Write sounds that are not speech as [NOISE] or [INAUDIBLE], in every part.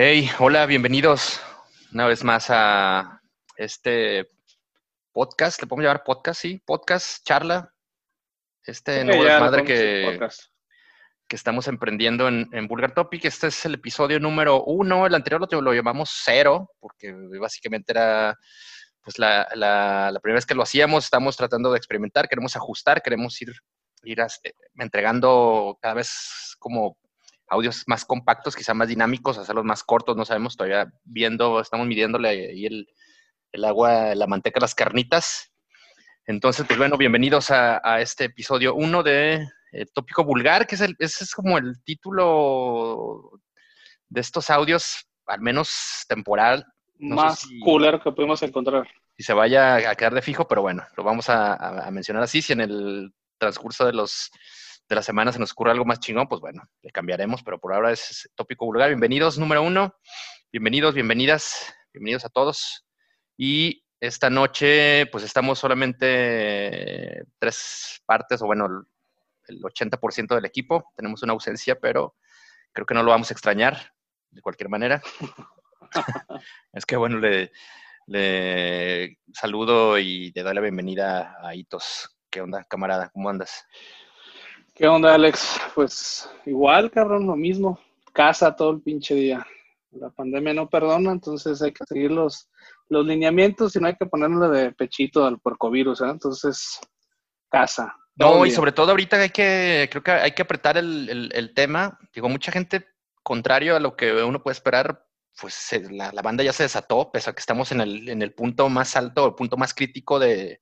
Hey, hola, bienvenidos una vez más a este podcast, le podemos llamar podcast, sí, podcast, charla, este nuevo le desmadre que, que estamos emprendiendo en, en Vulgar Topic. Este es el episodio número uno, el anterior lo, lo llamamos cero, porque básicamente era pues la, la- la primera vez que lo hacíamos, estamos tratando de experimentar, queremos ajustar, queremos ir, ir as- eh, entregando cada vez como audios más compactos, quizá más dinámicos, hacerlos más cortos, no sabemos todavía viendo, estamos midiéndole ahí el, el agua, la manteca, las carnitas. Entonces, pues bueno, bienvenidos a, a este episodio 1 de eh, Tópico Vulgar, que es, el, ese es como el título de estos audios, al menos temporal, No Más si- cooler que pudimos encontrar. si se vaya a quedar de fijo, pero bueno, lo vamos a, a- a mencionar así. Si en el transcurso de los de la semana se nos ocurre algo más chingón, pues bueno, le cambiaremos, pero por ahora es tópico vulgar. Bienvenidos, número uno. Bienvenidos, bienvenidas, bienvenidos a todos. Y esta noche, pues estamos solamente tres partes, o bueno, el, el 80% del equipo. Tenemos una ausencia, pero creo que no lo vamos a extrañar de cualquier manera. [LAUGHS] es que bueno, le, le saludo y le doy la bienvenida a Hitos. ¿Qué onda, camarada? ¿Cómo andas? ¿Qué onda, Alex? Pues igual, cabrón, lo mismo. Casa todo el pinche día. La pandemia no perdona, entonces hay que seguir los, los lineamientos y no hay que ponerle de pechito al porcovirus, ¿eh? Entonces, casa. No, y sobre todo ahorita hay que, creo que hay que apretar el, el- el tema. Digo, mucha gente, contrario a lo que uno puede esperar, pues se- la, la banda ya se desató, pese a que estamos en el, en el punto más alto, el punto más crítico de,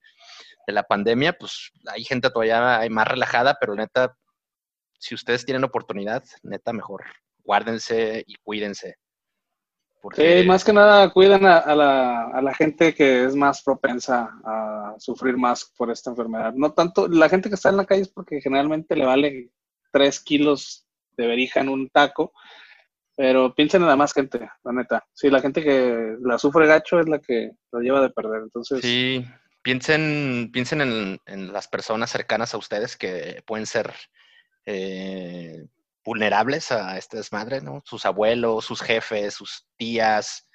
de la pandemia, pues hay gente todavía hay más relajada, pero neta, si ustedes tienen oportunidad, neta, mejor guárdense y cuídense. Porque, Sí, más que nada cuiden a, a la, a la gente que es más propensa a sufrir más por esta enfermedad. No tanto, la gente que está en la calle es porque generalmente le vale tres kilos de verija en un taco, pero piensen en la más gente, la neta. Sí, la gente que la sufre gacho es la que la lleva de perder. Entonces, Sí, piensen, piensen en, las personas cercanas a ustedes que pueden ser eh, vulnerables a este desmadre, ¿no? Sus abuelos, sus jefes, sus tías,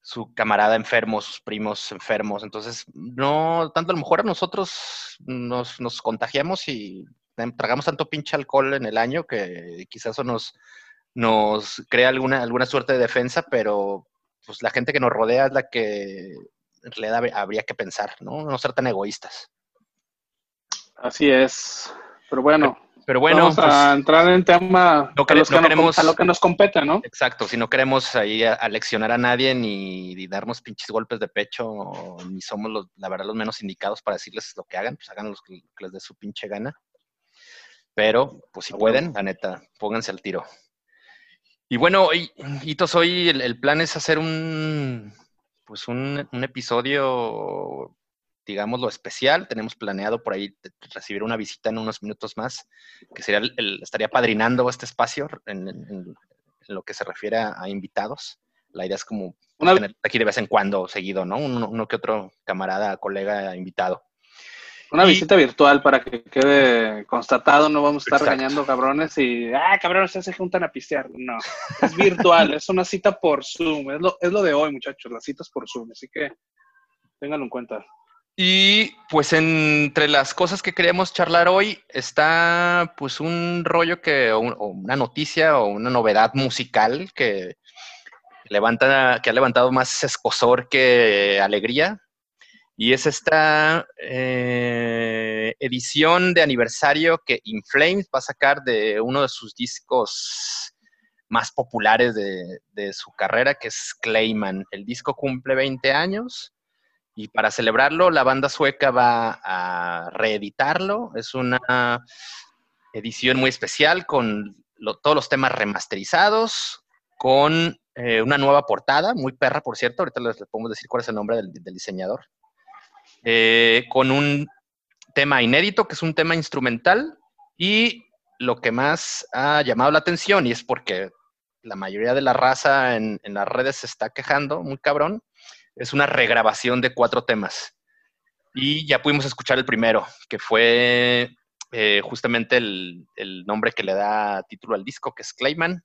su camarada enfermo, sus primos enfermos. Entonces, no, tanto a lo mejor a nosotros nos, nos contagiamos y tragamos tanto pinche alcohol en el año que quizás eso nos, nos crea alguna, alguna suerte de defensa, pero pues la gente que nos rodea es la que en realidad hab- habría que pensar, ¿no? No ser tan egoístas. así es. Pero bueno, Pero bueno, vamos pues, a entrar en tema no a, que no no- queremos- a lo que nos compete, ¿no? exacto, si no queremos ahí a- aleccionar a nadie ni, ni darnos pinches golpes de pecho, ni somos los, la verdad los menos indicados para decirles lo que hagan, pues hagan lo que, que les dé su pinche gana. Pero, pues si A pueden, la neta, pónganse al tiro. Y bueno, Hitos, hoy el, el plan es hacer un, pues un, un episodio, digámoslo, especial. Tenemos planeado por ahí recibir una visita en unos minutos más, que sería el, el- estaría padrinando este espacio en, en- en lo que se refiere a, a invitados. La idea es como Una- tener aquí de vez en cuando, seguido, ¿no? Uno, uno que otro camarada, colega, invitado. Una Y- visita virtual para que quede constatado, no vamos a estar Exacto. regañando cabrones y, ah, cabrones, ya se juntan a pistear. No, es virtual, es una cita por Zoom, es lo, es lo de hoy, muchachos, las citas por Zoom, así que ténganlo en cuenta. Y pues entre las cosas que queríamos charlar hoy está pues un rollo que, o, un- o una noticia o una novedad musical que levanta, que ha levantado más escosor que alegría. Y es esta eh, edición de aniversario que Inflames va a sacar de uno de sus discos más populares de, su carrera, que es Clayman. El disco cumple 20 años. Y para celebrarlo, la banda sueca va a reeditarlo. Es una edición muy especial con todos los temas remasterizados, con eh, una nueva portada, muy perra, por cierto. Ahorita les, podemos decir cuál es el nombre del diseñador. Eh, con un tema inédito, que es un tema instrumental. Y lo que más ha llamado la atención, y es porque la mayoría de la raza en, en las redes se está quejando, muy cabrón, es una regrabación de cuatro temas. Y ya pudimos escuchar el primero, que fue eh, justamente el, el nombre que le da título al disco, que es Clayman.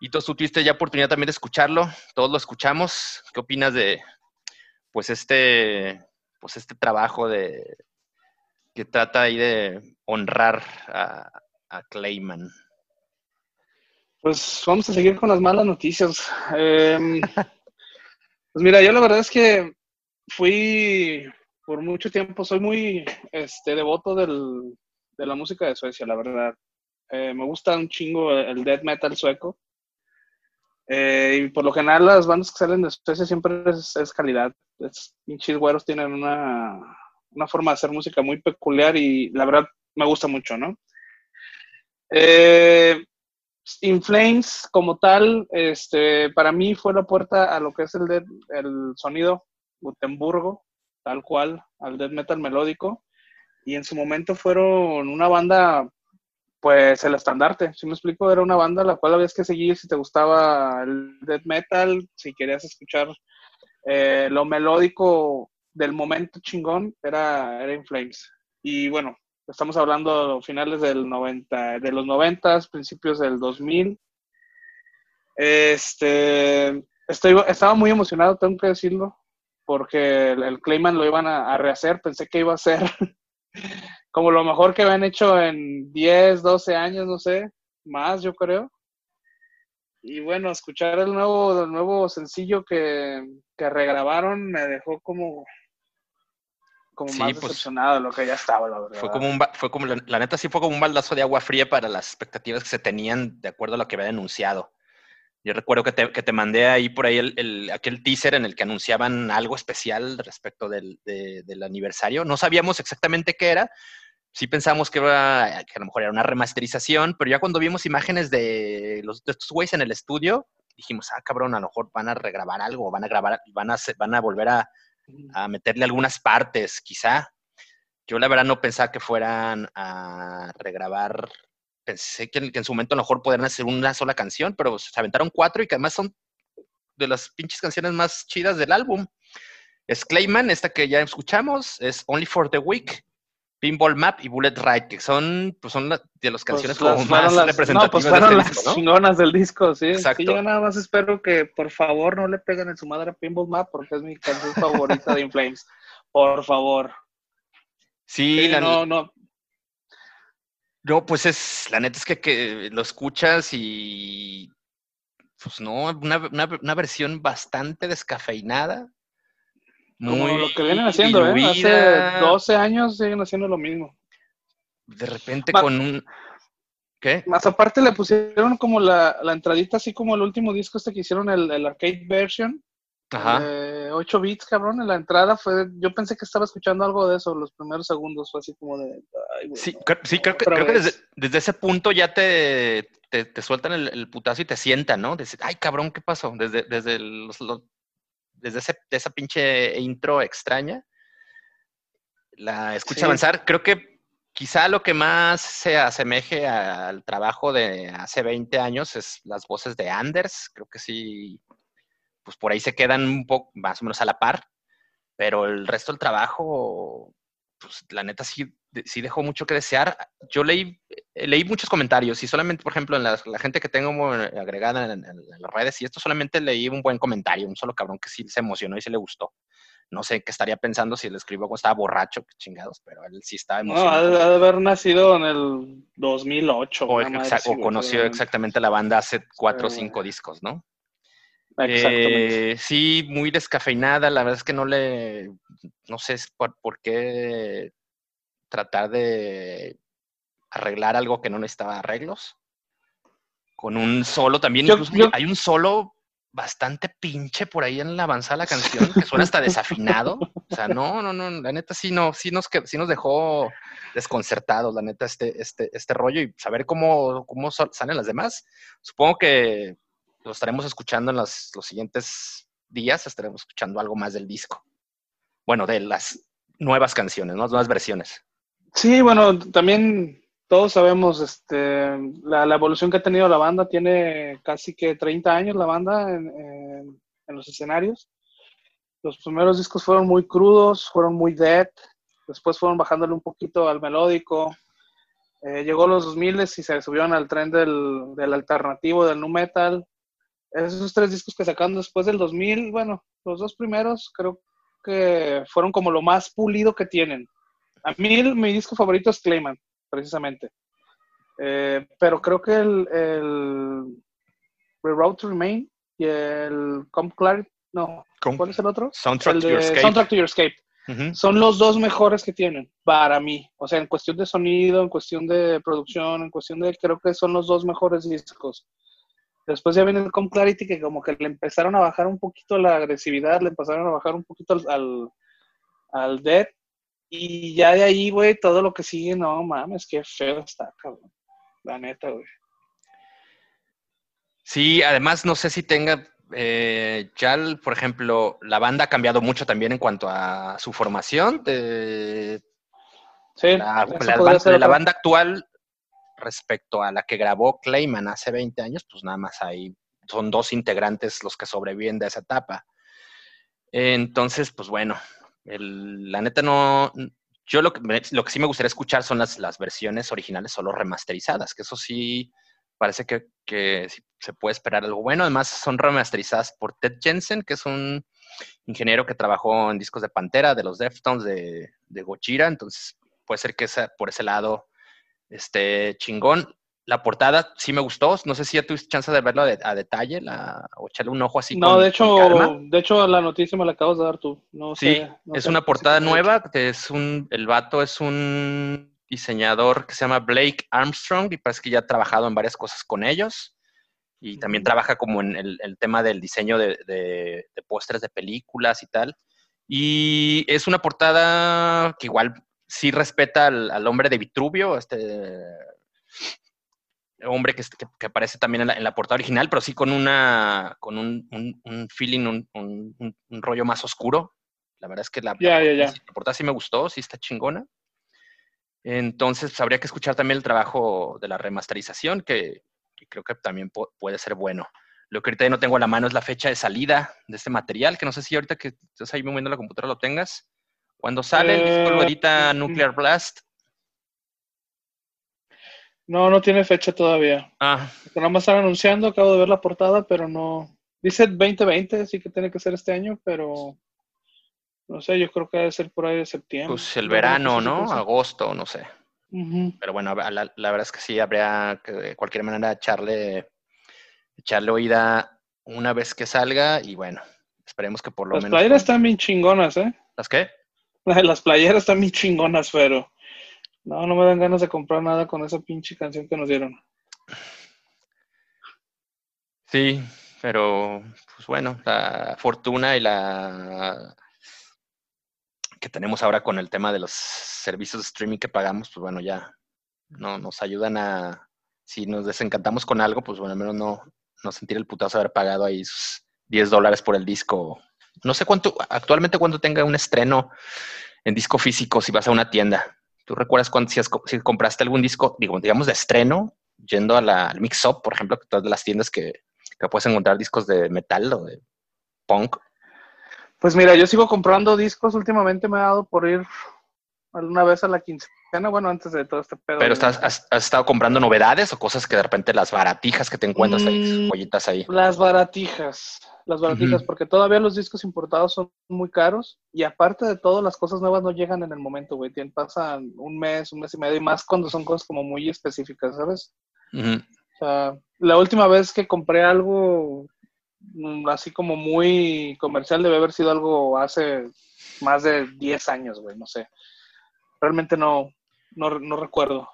Y tú tuviste ya oportunidad también de escucharlo, todos lo escuchamos. ¿Qué opinas de pues este, pues este trabajo de que trata ahí de honrar a, Clayman? Pues vamos a seguir con las malas noticias. Em, [LAUGHS] pues mira, yo la verdad es que fui por mucho tiempo, soy muy este, devoto del, de la música de Suecia, la verdad. Eh, me gusta un chingo el death metal sueco. Eh, y por lo general las bandas que salen de Suecia siempre es, calidad. Es, pinches güeros tienen una, una, forma de hacer música muy peculiar y la verdad me gusta mucho, ¿no? Eh, In Flames como tal, este, para mí fue la puerta a lo que es el, el sonido Gutenburgo, tal cual, al death metal melódico. Y en su momento fueron una banda pues el estandarte, si me explico, era una banda la cual habías que seguir si te gustaba el death metal, si querías escuchar eh, lo melódico del momento chingón, era, era In Flames. Y bueno, estamos hablando finales del 90, de los 90, principios del 2000. Este, estoy, estaba muy emocionado, tengo que decirlo, porque el, Clayman lo iban a, a rehacer, pensé que iba a ser [LAUGHS] como lo mejor que habían hecho en 10, 12 años, no sé, más yo creo. Y bueno, escuchar el nuevo, el nuevo sencillo que, regrabaron me dejó como, como más pues, decepcionado de lo que ya estaba, la verdad. Fue como, un, fue como la, neta sí fue como un baldazo de agua fría para las expectativas que se tenían de acuerdo a lo que había anunciado. Yo recuerdo que te, que te mandé ahí por ahí el, aquel teaser en el que anunciaban algo especial respecto del, del aniversario. No sabíamos exactamente qué era, sí pensamos que, era, que a lo mejor era una remasterización, pero ya cuando vimos imágenes de, los, de estos güeyes en el estudio, dijimos, ah, cabrón, a lo mejor van a regrabar algo, van a grabar, van a, van a volver a, meterle algunas partes, quizá. Yo la verdad no pensaba que fueran a regrabar, pensé que en, su momento a lo mejor podrían hacer una sola canción, pero se aventaron cuatro y que además son de las pinches canciones más chidas del álbum. Es Clayman, esta que ya escuchamos, es Only for the Week, Pinball Map y Bullet Ride, que son, pues son de las pues canciones como más representativas. No, pues fueron este las chingonas del disco, sí. Exacto. yo nada más espero que por favor no le peguen en su madre a Pinball Map porque es mi canción favorita de Inflames. Por favor. Sí, no, no. No, pues es, la neta es que, que lo escuchas y pues no, una, una, una versión bastante descafeinada, como lo que vienen haciendo, ¿eh? Hace 12 años siguen haciendo lo mismo. De repente con un... ¿Qué? Más aparte le pusieron como la, la, entradita, así como el último disco este que hicieron, el, el arcade version. Ajá. 8 bits, cabrón, en la entrada fue... Yo pensé que estaba escuchando algo de eso, los primeros segundos, fue así como de... sí, sí, creo que, creo que desde, desde, ese punto ya te, te, sueltan el, el, putazo y te sientan, ¿no? Dices, ay, cabrón, ¿qué pasó? Desde, desde los, desde ese, esa pinche intro extraña, la escucha avanzar. Creo que quizá lo que más se asemeje al trabajo de hace 20 años es las voces de Anders. Creo que sí, pues por ahí se quedan un poco más o menos a la par, pero el resto del trabajo, pues la neta sí sí dejó mucho que desear. Yo leí, eh, leí muchos comentarios y solamente, por ejemplo, en la, gente que tengo agregada en, las redes y esto solamente leí un buen comentario, un solo cabrón que sí se emocionó y se le gustó. No sé qué estaría pensando si le escribo cuando estaba borracho, qué chingados, pero él sí estaba emocionado. No, ha de haber nacido en el 2008. O, o conoció exactamente la banda hace cuatro o cinco discos, ¿no? Eh, sí, muy descafeinada. La verdad es que no le, no sé por, por qué tratar de arreglar algo que no necesitaba arreglos. Con un solo también, incluso hay un solo bastante pinche por ahí en la avanzada la canción, que suena hasta [LAUGHS] desafinado. O sea, no, no, no, la neta sí no, sí nos, sí nos dejó desconcertados, la neta, este, este, este rollo y saber cómo, cómo salen las demás. Supongo que lo estaremos escuchando en los, los siguientes días, estaremos escuchando algo más del disco. Bueno, de las nuevas canciones, ¿no? Nuevas versiones. Sí, bueno, también todos sabemos este, la, evolución que ha tenido la banda. Tiene casi que 30 años la banda en, los escenarios. Los primeros discos fueron muy crudos, fueron muy dead. Después fueron bajándole un poquito al melódico. Eh, llegó los 2000 y se subieron al tren del, del alternativo, del nu metal. Esos tres discos que sacaron después del 2000, bueno, los dos primeros creo que fueron como lo más pulido que tienen. A mí mi disco favorito es Clayman, precisamente. Eh, pero creo que el, el Road to Remain y el Come Clarity, no, ¿cuál es el otro? Soundtrack, el to, your escape. Soundtrack to Your Escape. Son los dos mejores que tienen para mí. O sea, en cuestión de sonido, en cuestión de producción, en cuestión de, creo que son los dos mejores discos. Después ya viene el Com Clarity, que como que le empezaron a bajar un poquito la agresividad, le empezaron a bajar un poquito al, al, al Dead. Y ya de ahí, güey, todo lo que sigue, no mames, qué feo está, cabrón. La neta, güey. Sí, además no sé si tenga eh, ya, por ejemplo, la banda ha cambiado mucho también en cuanto a su formación. De, sí, la, la, banda, de la banda actual respecto a la que grabó Clayman hace 20 años, pues nada más hay, son dos integrantes los que sobreviven de esa etapa. Entonces, pues bueno, la neta no, yo lo que, sí me gustaría escuchar son las, las versiones originales solo remasterizadas, que eso sí parece que, se puede esperar algo bueno. Además, son remasterizadas por Ted Jensen, que es un ingeniero que trabajó en discos de Pantera, de los Deftones, de, de Gojira. Entonces, puede ser que por ese lado este, chingón. La portada sí me gustó. No sé si ya tuviste chance de verlo a, detalle la, o echarle un ojo así. No, de hecho, de hecho la noticia me la acabas de dar tú. No sí, sé, no es sé una portada nueva. Es un, el vato es un diseñador que se llama Blake Armstrong y parece que ya ha trabajado en varias cosas con ellos. Y también trabaja como en el, el tema del diseño de, de, de pósters de películas y tal. Y es una portada que igual sí respeta al, al, hombre de Vitruvio, este hombre que, que, que aparece también en la, en la, portada original, pero sí con una con un, un, un feeling, un, un, rollo más oscuro. La verdad es que la, yeah, la, yeah, yeah. la, portada sí me gustó, sí está chingona. Entonces, pues, habría que escuchar también el trabajo de la remasterización, que, que creo que también puede ser bueno. Lo que ahorita no tengo a la mano es la fecha de salida de este material, que no sé si ahorita que estás ahí moviendo la computadora lo tengas. Cuando sale el disco lo edita Nuclear Blast. No, no tiene fecha todavía. Ah. Nada más están anunciando, acabo de ver la portada, pero no. Dice 2020, sí que tiene que ser este año, pero no sé, yo creo que debe ser por ahí de septiembre. Pues el verano, ¿no? Cosa. Agosto, no sé. Uh -huh. Pero bueno, la, la, verdad es que sí, habría que de cualquier manera echarle, echarle oída una vez que salga y bueno, esperemos que por lo Las menos. Las playeras están bien chingonas, ¿eh? ¿Las qué? Las playeras están bien chingonas, pero no, no me dan ganas de comprar nada con esa pinche canción que nos dieron. Sí, pero pues bueno, la fortuna y la que tenemos ahora con el tema de los servicios de streaming que pagamos, pues bueno, ya no nos ayudan a, si nos desencantamos con algo, pues bueno, al menos no, no sentir el putazo de haber pagado ahí sus 10 dólares por el disco. No sé cuánto, actualmente cuánto tenga un estreno en disco físico si vas a una tienda. ¿Tú recuerdas cuando si, compraste algún disco, digo, digamos de estreno, yendo a la, al Mix Up, por ejemplo, todas las tiendas que, que puedes encontrar discos de metal o de punk? Pues mira, yo sigo comprando discos. Últimamente me ha dado por ir alguna vez a la quincena, bueno, antes de todo este pedo. Pero estás, has, has, estado comprando novedades o cosas que de repente las baratijas que te encuentras ahí, Mm, joyitas ahí. Las baratijas, las baratijas, porque todavía los discos importados son muy caros y aparte de todo, las cosas nuevas no llegan en el momento, güey. Pasan un mes, un mes y medio y más cuando son cosas como muy específicas, ¿sabes? O sea, la última vez que compré algo mm, así como muy comercial debe haber sido algo hace más de 10 años, güey, no sé. Realmente no, no, no recuerdo.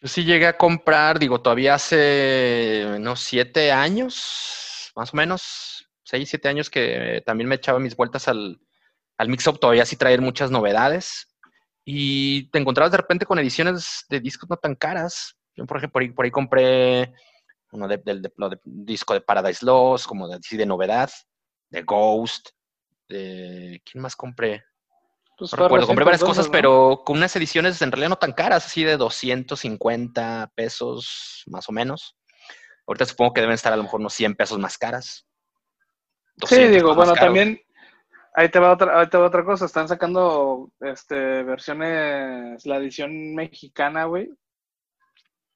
Yo sí llegué a comprar, digo, todavía hace unos siete años, más o menos, seis, siete años que también me echaba mis vueltas al, al Mix-Up, todavía sí traer muchas novedades. Y te encontrabas de repente con ediciones de discos no tan caras. Yo, por ejemplo, por ahí, por ahí compré uno de, de, disco de Paradise Lost, como de, de novedad, de Ghost, de... ¿Quién más compré? Pues recuerdo, compré varias cosas, ¿no? pero con unas ediciones en realidad no tan caras, así de 250 pesos más o menos. Ahorita supongo que deben estar a lo mejor unos 100 pesos más caras. Sí, 200 digo, bueno, también ahí te va otra, ahí te va otra cosa. Están sacando este versiones, la edición mexicana, güey.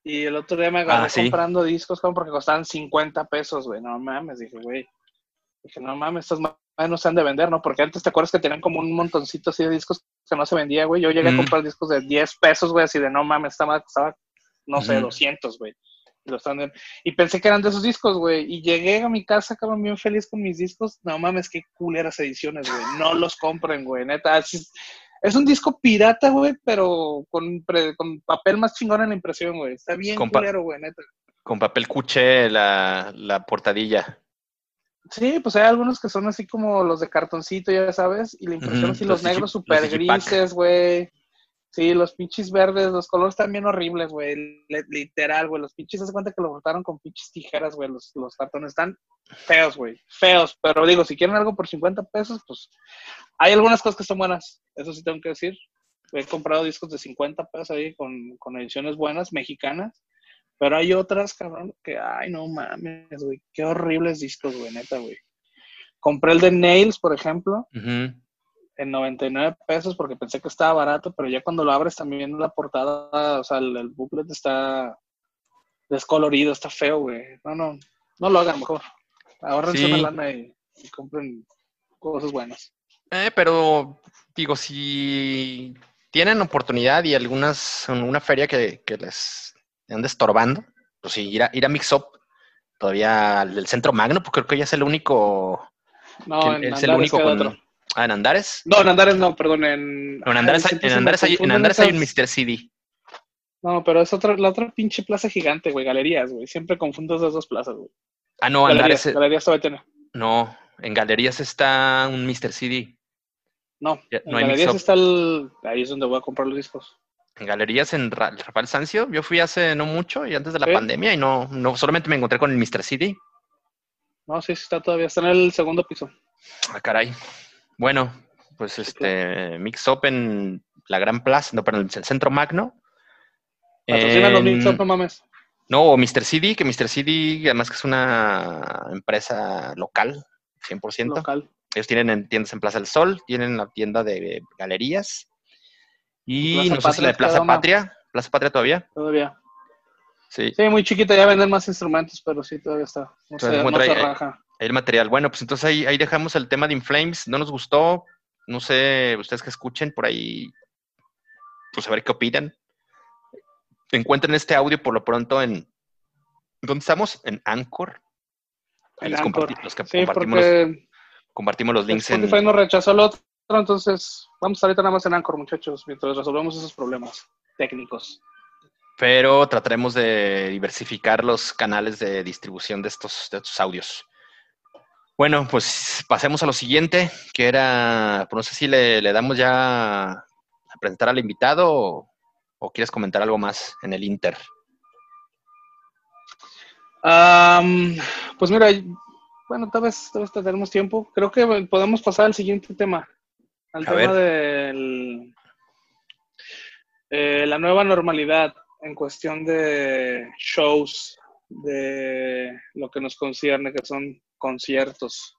Y el otro día me agarré ah, comprando discos como porque costaban 50 pesos, güey. No mames, dije, güey. Dije, no mames, no se han de vender, ¿no? Porque antes te acuerdas que tenían como un montoncito así de discos que no se vendía, güey. Yo llegué a comprar discos de 10 pesos, güey, así de no mames, estaba, estaba no sé, 200, güey. Y pensé que eran de esos discos, güey. Y llegué a mi casa, cabrón, bien feliz con mis discos. No mames, qué culeras ediciones, güey. No los compren, güey. Neta, es, un disco pirata, güey, pero con, con papel más chingón en la impresión, güey. Está bien culero, güey, neta. Con papel cuché la, la portadilla. Sí, pues hay algunos que son así como los de cartoncito, ya sabes, y la impresión así, los, negros super grises, güey. Sí, los pinches verdes, los colores también horribles, güey. Literal, güey. Los pinches, se cuenta que lo cortaron con pinches tijeras, güey. Los, los cartones están feos, güey. Feos. Pero digo, si quieren algo por 50 pesos, pues hay algunas cosas que son buenas. Eso sí tengo que decir. He comprado discos de 50 pesos ahí con, con ediciones buenas, mexicanas. Pero hay otras, cabrón, que, ay, no mames, güey. Qué horribles discos, güey, neta, güey. Compré el de Nails, por ejemplo en 99 pesos porque pensé que estaba barato, pero ya cuando lo abres también la portada, o sea, el, booklet está descolorido, está feo, güey. No, no, no lo hagan mejor. Ahorren sí. una lana y, compren cosas buenas. Eh, pero digo, si tienen oportunidad y algunas, una feria que, les ande estorbando, pues sí, ir a, ir a Mix Up, todavía al del Centro Magno, porque creo que ya es el único. No, es el único con, Ah, ¿en Andares? No, en Andares no, perdón. En, en Andares, hay, en Andares, hay, en Andares hay un Mr. CD. No, pero es otra, la otra pinche plaza gigante, güey, galerías, güey. Siempre confundo esas dos plazas, güey. Ah, no, galerías, Andares. Galerías todavía tiene. No, en galerías está un Mr. CD. No, en galerías está el. Ahí es donde voy a comprar los discos. Galerías en Rafael Sancio, yo fui hace no mucho y antes de la pandemia y no, no solamente me encontré con el Mr. CD. No, sí, está todavía, está en el segundo piso. Ah, caray. Bueno, pues este, Mix Up en la Gran Plaza, no, perdón, el Centro Magno. Patrocinan los Mix Up, no mames. No, Mr. CD, que Mr. CD además que es una empresa local, 100%. Local. Ellos tienen tiendas en Plaza del Sol, tienen la tienda de galerías. Y no sé si la de Plaza Patria. ¿Plaza Patria todavía? Todavía. Sí. sí, muy chiquita, ya venden más instrumentos, pero sí, todavía está. No, se, no se raja el material. Bueno, pues entonces ahí, ahí dejamos el tema de Inflames. No nos gustó. No sé, ustedes que escuchen por ahí, pues a ver qué opinan. Encuentren este audio por lo pronto en. ¿Dónde estamos? En Anchor. Ahí les Anchor. los que compartimos, los, compartimos los links Spotify en. no rechazó el otro, entonces vamos a estar ahorita nada más en Anchor, muchachos, mientras resolvemos esos problemas técnicos pero trataremos de diversificar los canales de distribución de estos, de estos audios. Bueno, pues pasemos a lo siguiente, que era, pues no sé si le, damos ya a presentar al invitado o, quieres comentar algo más en el Inter. pues mira, bueno, tal vez, tal vez tendremos tiempo. Creo que podemos pasar al siguiente tema, al tema de eh, la nueva normalidad en cuestión de shows, de lo que nos concierne, que son conciertos.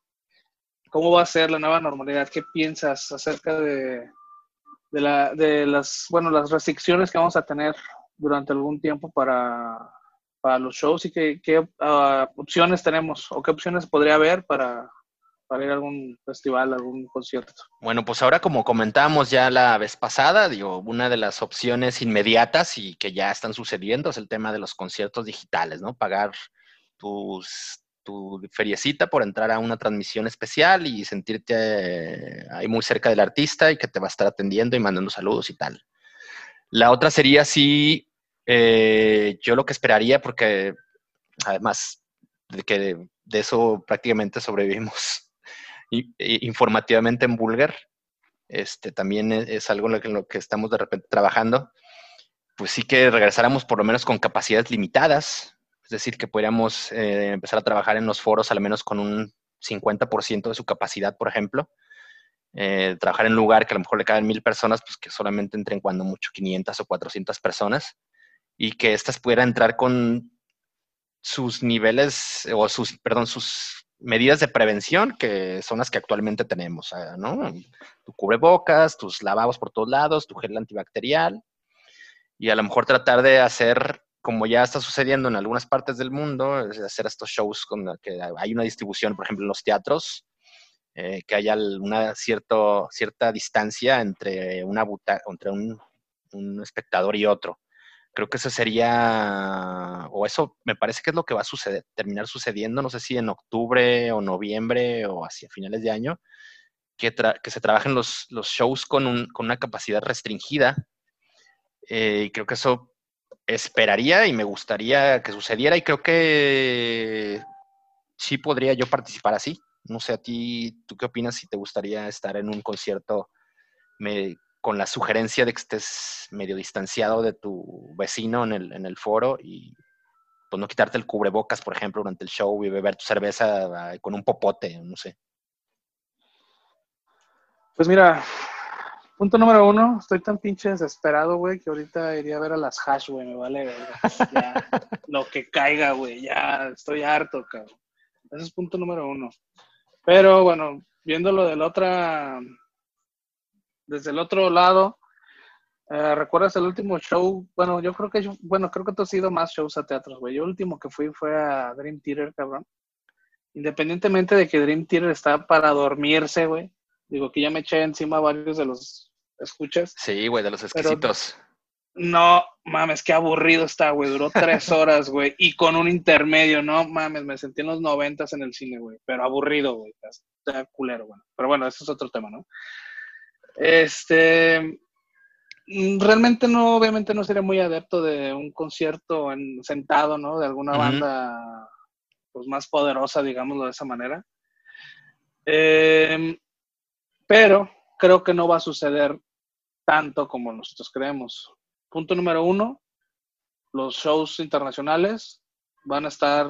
¿Cómo va a ser la nueva normalidad? ¿Qué piensas acerca de, de, la, de las, bueno, las restricciones que vamos a tener durante algún tiempo para, para los shows y qué, qué ah, opciones tenemos o qué opciones podría haber para, para ir a algún festival, algún concierto. Bueno, pues ahora como comentábamos ya la vez pasada, digo, una de las opciones inmediatas y que ya están sucediendo es el tema de los conciertos digitales, ¿no? Pagar tus tu feriecita por entrar a una transmisión especial y sentirte eh, ahí muy cerca del artista y que te va a estar atendiendo y mandando saludos y tal. La otra sería si eh, yo lo que esperaría, porque además de que de, eso prácticamente sobrevivimos informativamente en Bulgar, este, también es, algo en lo que estamos de repente trabajando, pues sí que regresáramos por lo menos con capacidades limitadas, es decir, que podríamos eh, empezar a trabajar en los foros al menos con un 50% de su capacidad, por ejemplo. Eh, trabajar en lugar que a lo mejor le caben mil personas, pues que solamente entren cuando mucho 500 o 400 personas y que éstas pudieran entrar con sus niveles o sus, perdón, sus medidas de prevención que son las que actualmente tenemos, ¿no? Tu cubrebocas, tus lavabos por todos lados, tu gel antibacterial y a lo mejor tratar de hacer como ya está sucediendo en algunas partes del mundo, hacer estos shows con que hay una distribución, por ejemplo, en los teatros, eh, que haya una cierto, cierta distancia entre, una entre un, un, espectador y otro. Creo que eso sería, o eso me parece que es lo que va a suceder, terminar sucediendo, no sé si en octubre o noviembre o hacia finales de año, que, que se trabajen los, los shows con, un, con, una capacidad restringida. Eh, y creo que eso esperaría y me gustaría que sucediera y creo que sí podría yo participar así. No sé a ti, ¿tú qué opinas si te gustaría estar en un concierto con la sugerencia de que estés medio distanciado de tu vecino en el, en el foro y pues no quitarte el cubrebocas, por ejemplo, durante el show y beber tu cerveza con un popote, no sé? Pues mira, punto número uno, estoy tan pinche desesperado, güey, que ahorita iría a ver a las hash, güey, me vale [LAUGHS] Ya, lo que caiga, güey, ya estoy harto, cabrón. Ese es punto número uno. Pero bueno, viéndolo del otra, desde el otro lado, eh, ¿recuerdas el último show? Bueno, yo creo que yo, bueno, creo que tú has ido más shows a teatros, güey. Yo el último que fui fue a Dream Theater, cabrón. Independientemente de que Dream Theater está para dormirse, güey. Digo que ya me eché encima varios de los escuchas. Sí, güey, de los exquisitos. No, mames, qué aburrido está, güey. Duró tres [LAUGHS] horas, güey. Y con un intermedio, no mames, me sentí en los noventas en el cine, güey. Pero aburrido, güey. Está culero, bueno. Pero bueno, ese es otro tema, ¿no? Este. Mm, realmente no, obviamente no sería muy adepto de un concierto en, sentado, ¿no? De alguna banda pues más poderosa, digámoslo de esa manera. Eh, pero creo que no va a suceder tanto como nosotros creemos. Punto número uno, los shows internacionales van a estar,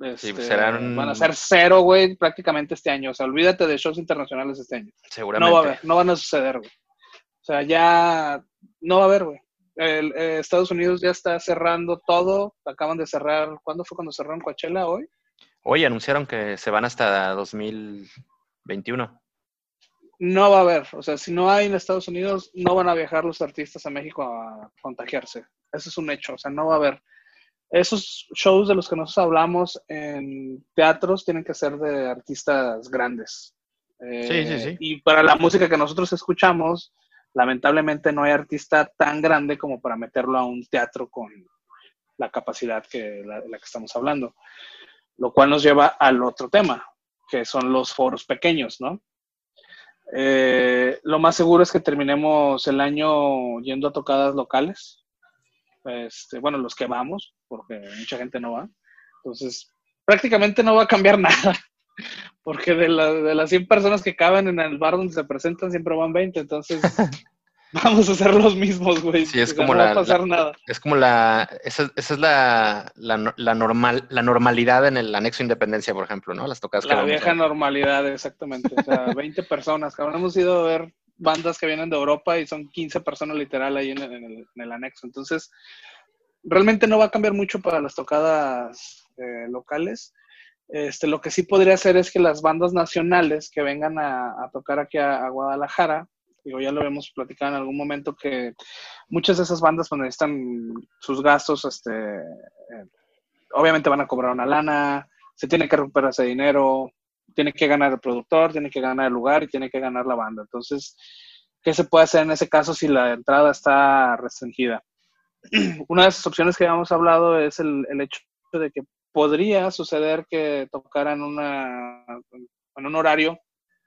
este, van a ser cero, güey, prácticamente este año. O sea, olvídate de shows internacionales este año. Seguramente. No va a haber, no van a suceder, güey. O sea, ya no va a haber, güey. Eh, Estados Unidos ya está cerrando todo. Acaban de cerrar. ¿Cuándo fue cuando cerraron Coachella? ¿Hoy? Hoy anunciaron que se van hasta 2021 no va a haber. O sea, si no hay en Estados Unidos, no van a viajar los artistas a México a contagiarse. Eso es un hecho. O sea, no va a haber. Esos shows de los que nosotros hablamos en teatros tienen que ser de artistas grandes. sí, sí, eh, sí. Y para la música que nosotros escuchamos, lamentablemente no hay artista tan grande como para meterlo a un teatro con la capacidad que la, la que estamos hablando. Lo cual nos lleva al otro tema, que son los foros pequeños, ¿no? Eh, lo más seguro es que terminemos el año yendo a tocadas locales. Este, bueno, los que vamos, porque mucha gente no va. Entonces, prácticamente no va a cambiar [LAUGHS] nada. Porque de, de las 100 personas que caben en el bar donde se presentan, siempre van 20. Entonces, [LAUGHS] vamos a ser los mismos, güey. Sí, es como no la, va a pasar nada. Es como la, esa, esa es la, la, la, normal, la normalidad en el anexo Independencia, por ejemplo, ¿no? Las tocadas La vieja normalidad, exactamente. O sea, 20 personas, cabrón. Hemos ido a ver bandas que vienen de Europa y son 15 personas literal ahí en el, anexo. Entonces, realmente no va a cambiar mucho para las tocadas eh, locales. Este, lo que sí podría hacer es que las bandas nacionales que vengan a, tocar aquí a, Guadalajara, digo, ya lo hemos platicado en algún momento, que muchas de esas bandas pues, necesitan sus gastos, este, eh, obviamente van a cobrar una lana, se tiene que recuperar ese dinero, tiene que ganar el productor, tiene que ganar el lugar y tiene que ganar la banda. Entonces, ¿qué se puede hacer en ese caso si la entrada está restringida? [CLEARS THROAT] Una de esas opciones que habíamos hablado es el, el hecho de que podría suceder que tocaran una, en un horario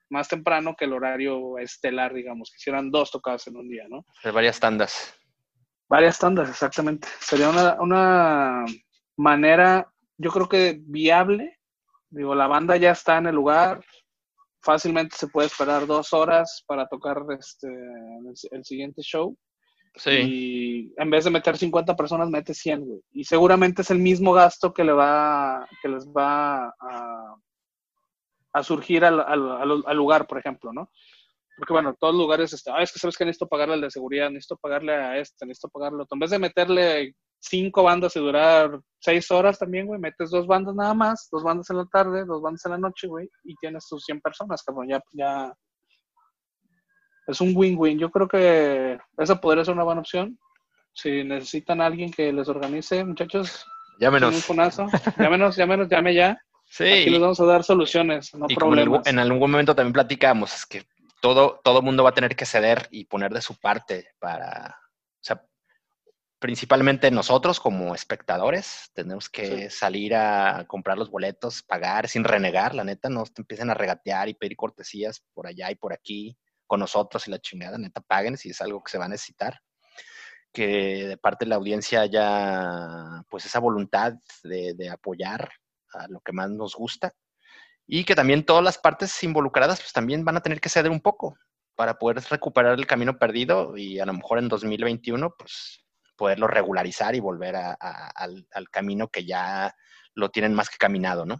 más temprano que el horario estelar, digamos, que hicieran dos tocadas en un día, ¿no? De varias tandas. Varias tandas, exactamente. Sería una, una manera, yo creo que viable. Digo, la banda ya está en el lugar, fácilmente se puede esperar dos horas para tocar este, el, siguiente show. Sí. Y en vez de meter 50 personas, mete 100, güey. Y seguramente es el mismo gasto que, le va, que les va a, a surgir al, al, al, lugar, por ejemplo, ¿no? Porque bueno, todos los lugares, este, ah, es que sabes que necesito pagarle al de seguridad, necesito pagarle a este, necesito pagarle a otro. En vez de meterle cinco bandas y durar seis horas también, güey, metes dos bandas nada más, dos bandas en la tarde, dos bandas en la noche, güey, y tienes tus 100 personas, cabrón, ya, ya es un win-win. Yo creo que esa podría ser una buena opción. Si necesitan a alguien que les organice, muchachos, llámenos. Un funazo. Llámenos, llámenos, llame ya. [LAUGHS] Sí. Aquí les vamos a dar soluciones, no y en algún momento también platicamos, es que todo, todo mundo va a tener que ceder y poner de su parte para, o sea, principalmente nosotros como espectadores, tenemos que salir a comprar los boletos, pagar sin renegar, la neta, no te empiecen a regatear y pedir cortesías por allá y por aquí con nosotros y la chingada, neta, paguen si es algo que se va a necesitar. Que de parte de la audiencia haya pues esa voluntad de, de apoyar a lo que más nos gusta y que también todas las partes involucradas pues también van a tener que ceder un poco para poder recuperar el camino perdido y a lo mejor en 2021 pues poderlo regularizar y volver a, a, al, al, camino que ya lo tienen más que caminado, ¿no?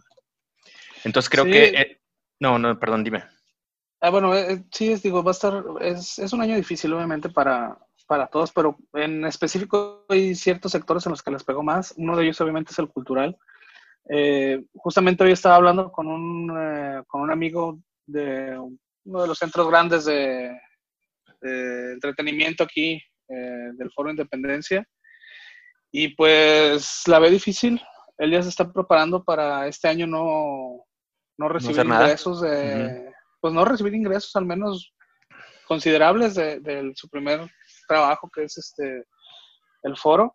Entonces creo sí. que... Eh, no, no, perdón, dime. Ah, bueno, eh, sí, es, digo, va a estar, es, es un año difícil obviamente para, para todos, pero en específico hay ciertos sectores en los que les pegó más. Uno de ellos obviamente es el cultural. Eh, justamente hoy estaba hablando con un, eh, con un amigo de uno de los centros grandes de, de entretenimiento aquí, eh, del Foro Independencia, y pues la ve difícil. Él ya se está preparando para este año no, no recibir no ingresos, de, uh -huh. pues no recibir ingresos al menos considerables de, de, su primer trabajo, que es este el foro.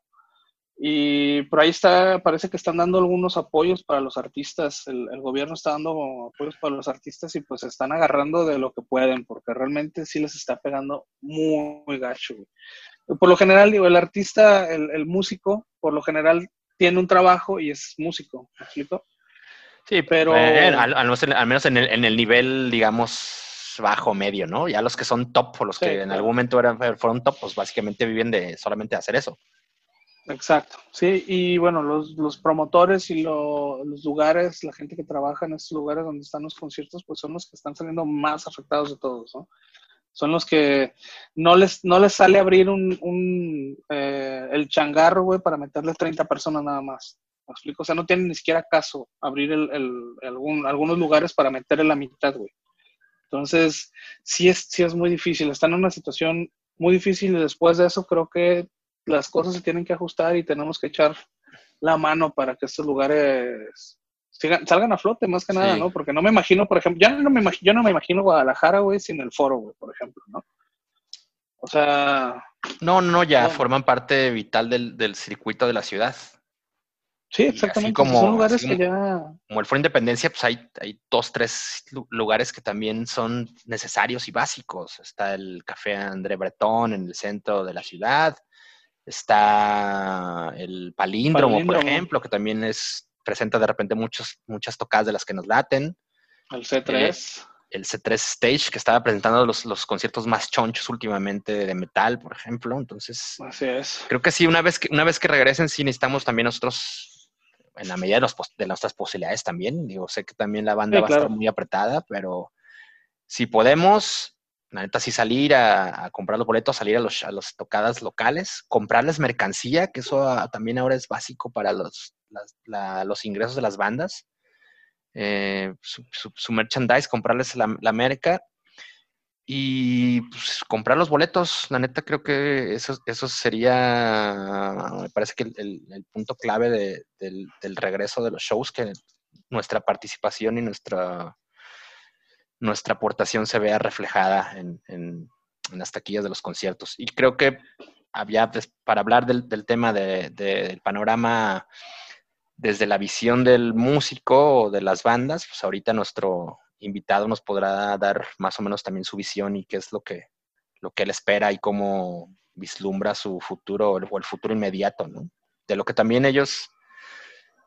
Y por ahí está, parece que están dando algunos apoyos para los artistas. El, el, gobierno está dando apoyos para los artistas y pues se están agarrando de lo que pueden, porque realmente sí les está pegando muy, muy gacho. Por lo general, digo, el artista, el, el, músico, por lo general tiene un trabajo y es músico, ¿me explico? Sí, pero... Eh, al, al, al, menos en el, en el nivel, digamos, bajo, medio, ¿no? Ya los que son top o los sí, que en algún momento eran, fueron top, pues básicamente viven de solamente hacer eso. Exacto, sí, y bueno, los, los promotores y lo, los lugares, la gente que trabaja en estos lugares donde están los conciertos, pues son los que están saliendo más afectados de todos, ¿no? Son los que no les, no les sale abrir un, un eh, el changarro, güey, para meterle 30 personas nada más. ¿Me explico? O sea, no tienen ni siquiera caso abrir el, el, algún, algunos lugares para meterle la mitad, güey. Entonces, sí es, sí es muy difícil. Están en una situación muy difícil y después de eso creo que las cosas se tienen que ajustar y tenemos que echar la mano para que estos lugares sigan, salgan a flote más que sí. nada, ¿no? Porque no me imagino, por ejemplo, ya no me imagino, yo no me imagino Guadalajara, güey, sin el foro, güey, por ejemplo, ¿no? O sea... No, no, ya bueno. forman parte vital del, del, circuito de la ciudad. Sí, exactamente. Como, Son lugares que ya... Como el Foro Independencia, pues hay, hay dos, tres lugares que también son necesarios y básicos. Está el Café André Bretón en el centro de la ciudad Está el palíndromo, palíndromo, por ejemplo, que también es presenta de repente muchos, muchas tocadas de las que nos laten. El C3. Eh, el C3 Stage, que estaba presentando los, los, conciertos más chonchos últimamente de metal, por ejemplo. Entonces, Así es. creo que sí, una vez que, una vez que regresen, sí necesitamos también nosotros, en la medida de, los, de nuestras posibilidades también. Digo, sé que también la banda sí, va claro. a estar muy apretada, pero si podemos, la neta, sí salir a, comprar los boletos, salir a los, a las tocadas locales, comprarles mercancía, que eso a, también ahora es básico para los, los ingresos de las bandas. Eh, su, merchandise, comprarles la, la merca y pues, comprar los boletos. La neta, creo que eso, eso sería, me parece que el, el, punto clave de, del, del regreso de los shows, que nuestra participación y nuestra nuestra aportación se vea reflejada en, en, las taquillas de los conciertos. Y creo que había, para hablar del, del tema de, de, del panorama desde la visión del músico o de las bandas, pues ahorita nuestro invitado nos podrá dar más o menos también su visión y qué es lo que, lo que él espera y cómo vislumbra su futuro o el futuro inmediato, ¿no? De lo que también ellos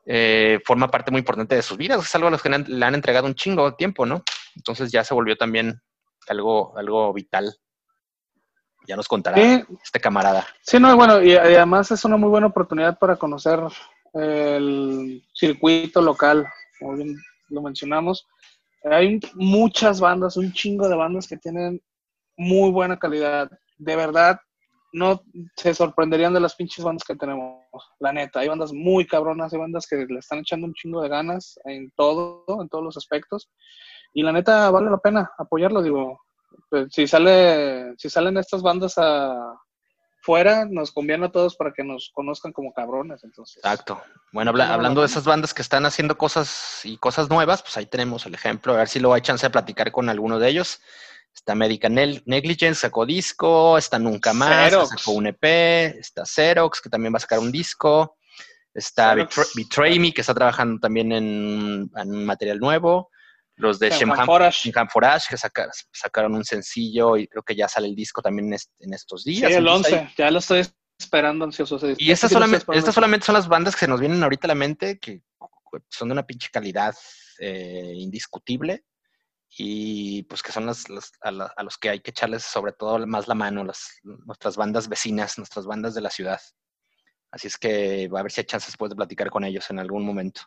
eh, forma parte muy importante de sus vidas, es algo a los que le han, le han, entregado un chingo de tiempo, ¿no? Entonces ya se volvió también algo, algo vital. Ya nos contará sí. este camarada. Sí, no, bueno, y, y, además es una muy buena oportunidad para conocer el circuito local, como bien lo mencionamos. Hay muchas bandas, un chingo de bandas que tienen muy buena calidad. De verdad, no se sorprenderían de las pinches bandas que tenemos, la neta. Hay bandas muy cabronas, hay bandas que le están echando un chingo de ganas en todo, en todos los aspectos. Y la neta vale la pena apoyarlo, digo. Pues, si sale, si salen estas bandas a, fuera nos conviene a todos para que nos conozcan como cabrones. Entonces. Exacto. Bueno, hablando de esas bandas que están haciendo cosas y cosas nuevas, pues ahí tenemos el ejemplo. A ver si luego hay chance de platicar con alguno de ellos. Está Medical Negligence, sacó disco, está Nunca Más, sacó un EP, está Xerox, que también va a sacar un disco, está Betray, Me, que está trabajando también en, un material nuevo, los de Shemham Forage, que sacaron un sencillo y creo que ya sale el disco también en, estos días. Sí, el 11, ya lo estoy esperando ansioso. Y estas solamente, estas solamente son las bandas que se nos vienen ahorita a la mente, que son de una pinche calidad eh, indiscutible y pues que son las, a, los que hay que echarles sobre todo más la mano, las, nuestras bandas vecinas, nuestras bandas de la ciudad. Así es que va a ver si hay chances después de platicar con ellos en algún momento.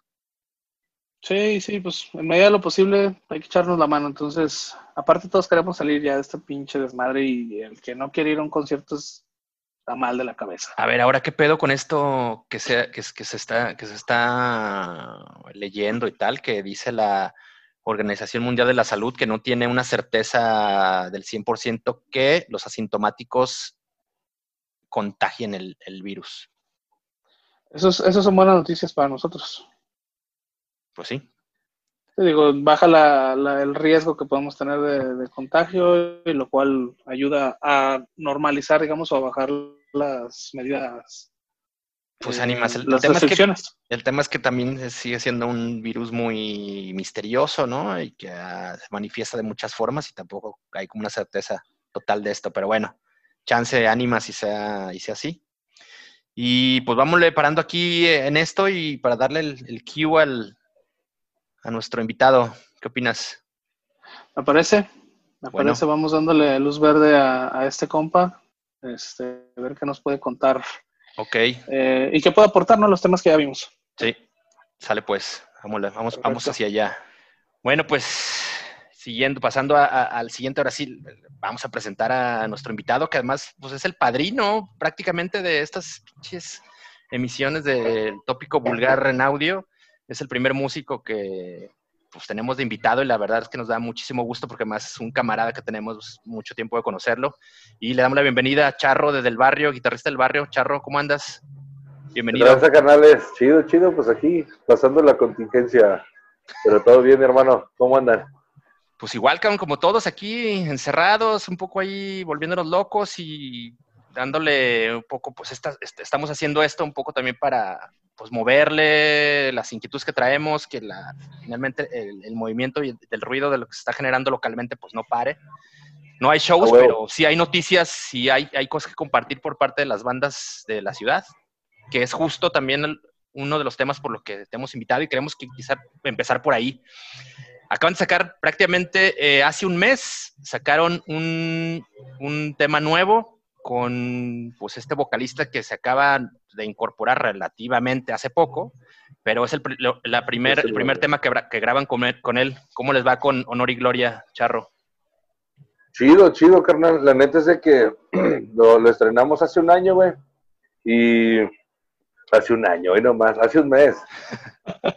Sí, sí, pues en medida de lo posible hay que echarnos la mano. Entonces, aparte todos queremos salir ya de este pinche desmadre y el que no quiere ir a un concierto está mal de la cabeza. A ver, ahora qué pedo con esto que se, que, que se, está, que se está leyendo y tal, que dice la, Organización Mundial de la Salud que no tiene una certeza del 100% que los asintomáticos contagien el, virus. Esas son buenas noticias para nosotros. Pues sí. Te digo, baja el riesgo que podemos tener de, contagio, y lo cual ayuda a normalizar, digamos, o a bajar las medidas pues animas. El, tema es que, el tema es que también sigue siendo un virus muy misterioso, ¿no? Y que ah, se manifiesta de muchas formas y tampoco hay como una certeza total de esto. Pero bueno, chance, ánimas y sea, y sea así. Y pues vámonos parando aquí en esto y para darle el, el cue al, a nuestro invitado. ¿Qué opinas? Me parece, me parece, vamos dándole luz verde a, a este compa, este, a ver qué nos puede contar Ok. Eh, y que pueda aportarnos los temas que ya vimos. Sí, sale pues. Vamos, vamos, vamos hacia allá. Bueno, pues siguiendo, pasando al siguiente, ahora sí, vamos a presentar a nuestro invitado, que además pues, es el padrino prácticamente de estas emisiones del tópico vulgar en audio. Es el primer músico que, pues tenemos de invitado y la verdad es que nos da muchísimo gusto porque más es un camarada que tenemos mucho tiempo de conocerlo. Y le damos la bienvenida a Charro desde el barrio, guitarrista del barrio. Charro, ¿cómo andas? Bienvenido. Gracias, canales. Chido, chido, pues aquí pasando la contingencia. Pero todo bien, hermano. ¿Cómo andan? Pues igual, como todos aquí encerrados, un poco ahí volviéndonos locos y dándole un poco, pues estamos haciendo esto un poco también para, pues moverle las inquietudes que traemos, que la, finalmente el, movimiento y el, ruido de lo que se está generando localmente pues no pare. No hay shows, pero sí hay noticias, sí hay, hay cosas que compartir por parte de las bandas de la ciudad, que es justo también uno de los temas por los que te hemos invitado y queremos que quizá empezar por ahí. Acaban de sacar prácticamente eh, hace un mes, sacaron un, un tema nuevo con pues este vocalista que se acaba de incorporar relativamente hace poco, pero es el, la primer, el primer tema que, que graban con él, con él. ¿Cómo les va con Honor y Gloria, Charro? Chido, chido, carnal. La neta es de que [CLEARS THROAT] lo, estrenamos hace un año, güey. Y hace un año, y nomás, hace un mes.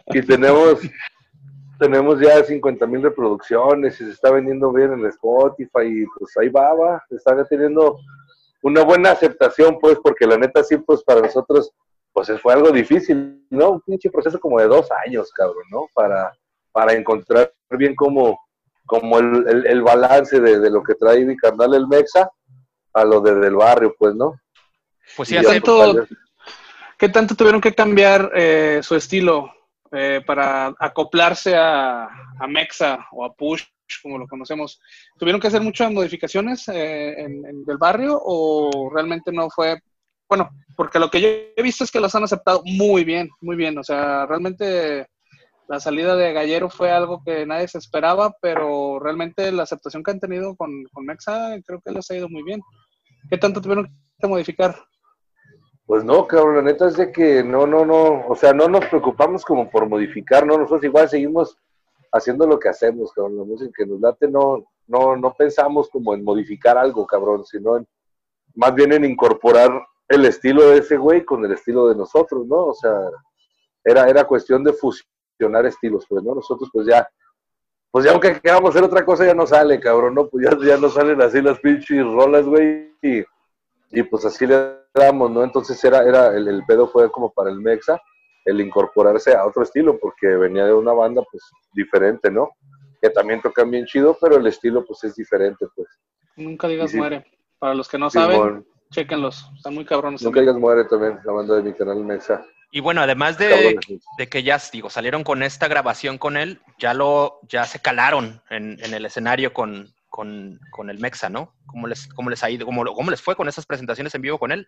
y tenemos, [LAUGHS] tenemos ya 50 mil reproducciones y se está vendiendo bien en Spotify y pues ahí va, va. Están teniendo una buena aceptación, pues, porque la neta sí, pues, para nosotros, pues, fue algo difícil, ¿no? Un pinche proceso como de dos años, cabrón, ¿no? Para, para encontrar bien como, como el, el, balance de, lo que trae mi carnal el Mexa a lo de, del barrio, pues, ¿no? Pues sí, hace todo. ¿Qué tanto tuvieron que cambiar eh, su estilo eh, para acoplarse a, a Mexa o a Push como lo conocemos, ¿tuvieron que hacer muchas modificaciones eh, en, del barrio o realmente no fue? Bueno, porque lo que yo he visto es que los han aceptado muy bien, muy bien. O sea, realmente la salida de Gallero fue algo que nadie se esperaba, pero realmente la aceptación que han tenido con, con Mexa creo que les ha ido muy bien. ¿Qué tanto tuvieron que modificar? Pues no, cabrón, la neta es de que no, no, no, o sea, no nos preocupamos como por modificar, ¿no? Nosotros igual seguimos haciendo lo que hacemos, cabrón. La música que nos late no, no, no pensamos como en modificar algo, cabrón, sino en, más bien en incorporar el estilo de ese güey con el estilo de nosotros, ¿no? O sea, era, era cuestión de fusionar estilos, pues, ¿no? Nosotros pues ya, pues ya aunque queramos hacer otra cosa ya no sale, cabrón, ¿no? Pues ya, no salen así las pinches rolas, güey, y, y pues así le damos, ¿no? Entonces era, era el, el pedo fue como para el Mexa, el incorporarse a otro estilo, porque venía de una banda pues diferente, ¿no? Que también tocan bien chido, pero el estilo pues es diferente, pues. Nunca digas Sí, muere. Para los que no Simón. saben, chéquenlos. Están muy cabrones. Nunca también. digas muere también, la banda de mi canal Mexa. Y bueno, además de, de que ya digo, salieron con esta grabación con él, ya lo, ya se calaron en, en el escenario con, con, con el Mexa, ¿no? ¿Cómo les, cómo les ha ido? ¿Cómo, cómo les fue con esas presentaciones en vivo con él?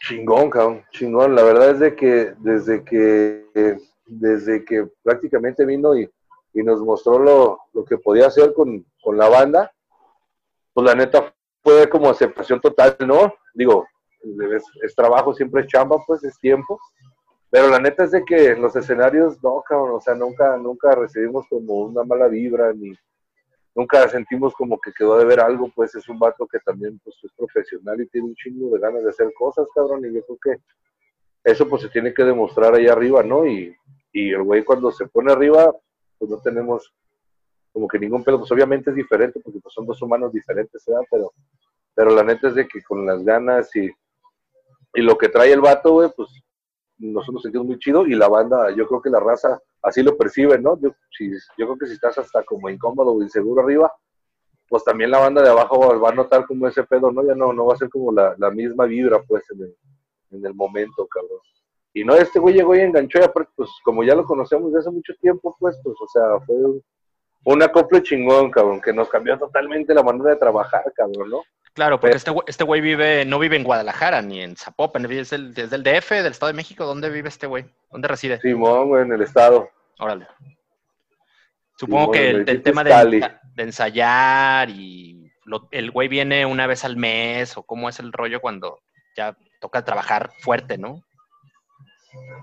Chingón, cabrón, chingón. La verdad es de que desde que desde que prácticamente vino y, y nos mostró lo, lo que podía hacer con, con la banda, pues la neta fue como aceptación total, ¿no? Digo, es, es trabajo, siempre es chamba, pues es tiempo. Pero la neta es de que los escenarios, no, cabrón, o sea, nunca, nunca recibimos como una mala vibra, ni nunca sentimos como que quedó de ver algo, pues es un vato que también pues, es profesional y tiene un chingo de ganas de hacer cosas, cabrón, y yo creo que eso pues se tiene que demostrar ahí arriba, ¿no? Y, y el güey cuando se pone arriba, pues no tenemos como que ningún pedo, pues obviamente es diferente, porque pues son dos humanos diferentes, ¿verdad? Pero, pero la neta es de que con las ganas y, y lo que trae el vato, güey, pues nosotros nos sentimos muy chido y la banda, yo creo que la raza así lo percibe, ¿no? Yo, si, yo creo que si estás hasta como incómodo o inseguro arriba, pues también la banda de abajo va, a notar como ese pedo, ¿no? Ya no, no va a ser como la, la misma vibra, pues, en el, en el momento, cabrón. Y no, este güey llegó y enganchó, y aparte, pues, como ya lo conocemos de hace mucho tiempo, pues, pues, o sea, fue un, un acople chingón, cabrón, que nos cambió totalmente la manera de trabajar, cabrón, ¿no? Claro, porque Pero- este güey, este güey vive, no vive en Guadalajara ni en Zapopan, es del, es del DF, del Estado de México. ¿Dónde vive este güey? ¿Dónde reside? Simón, güey, en el estado. Órale. Supongo que el, el el tema de, de ensayar y lo- el güey viene una vez al mes o cómo es el rollo cuando ya toca trabajar fuerte, ¿no?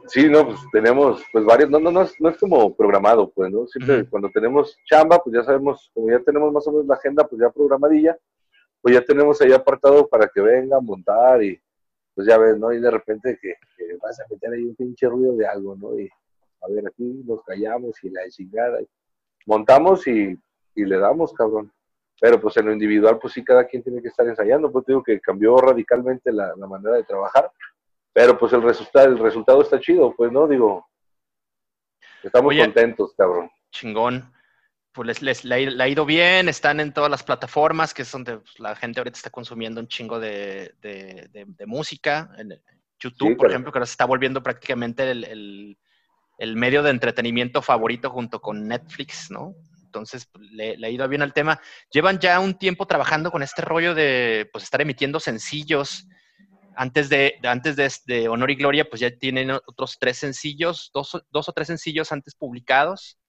Sí, no, pues tenemos, pues varios, no, no, no, es, no es como programado, pues, ¿no? Siempre cuando tenemos chamba, pues ya sabemos, como ya tenemos más o menos la agenda, pues ya programadilla, pues ya tenemos ahí apartado para que venga a montar y, pues ya ves, ¿no? Y de repente que, que vas a meter ahí un pinche ruido de algo, ¿no? Y a ver, aquí nos callamos y la chingada. y montamos y, y le damos, cabrón. Pero pues en lo individual, pues sí, cada quien tiene que estar ensayando, pues te digo que cambió radicalmente la, la manera de trabajar. Pero pues el resultado, el resultado está chido, pues, ¿no? Digo, estamos Oye. contentos, cabrón. Chingón. Pues les, les- le, ha ido- le ha ido bien, están en todas las plataformas, que es donde pues, la gente ahorita está consumiendo un chingo de, de- de- de música. En YouTube, Sí, por claro. ejemplo, que ahora se está volviendo prácticamente el, el- el medio de entretenimiento favorito junto con Netflix, ¿no? Entonces, pues, le, le ha ido bien al tema. Llevan ya un tiempo trabajando con este rollo de pues, estar emitiendo sencillos. Antes de, antes de, de Honor y Gloria, pues ya tienen otros tres sencillos, dos, dos o tres sencillos antes publicados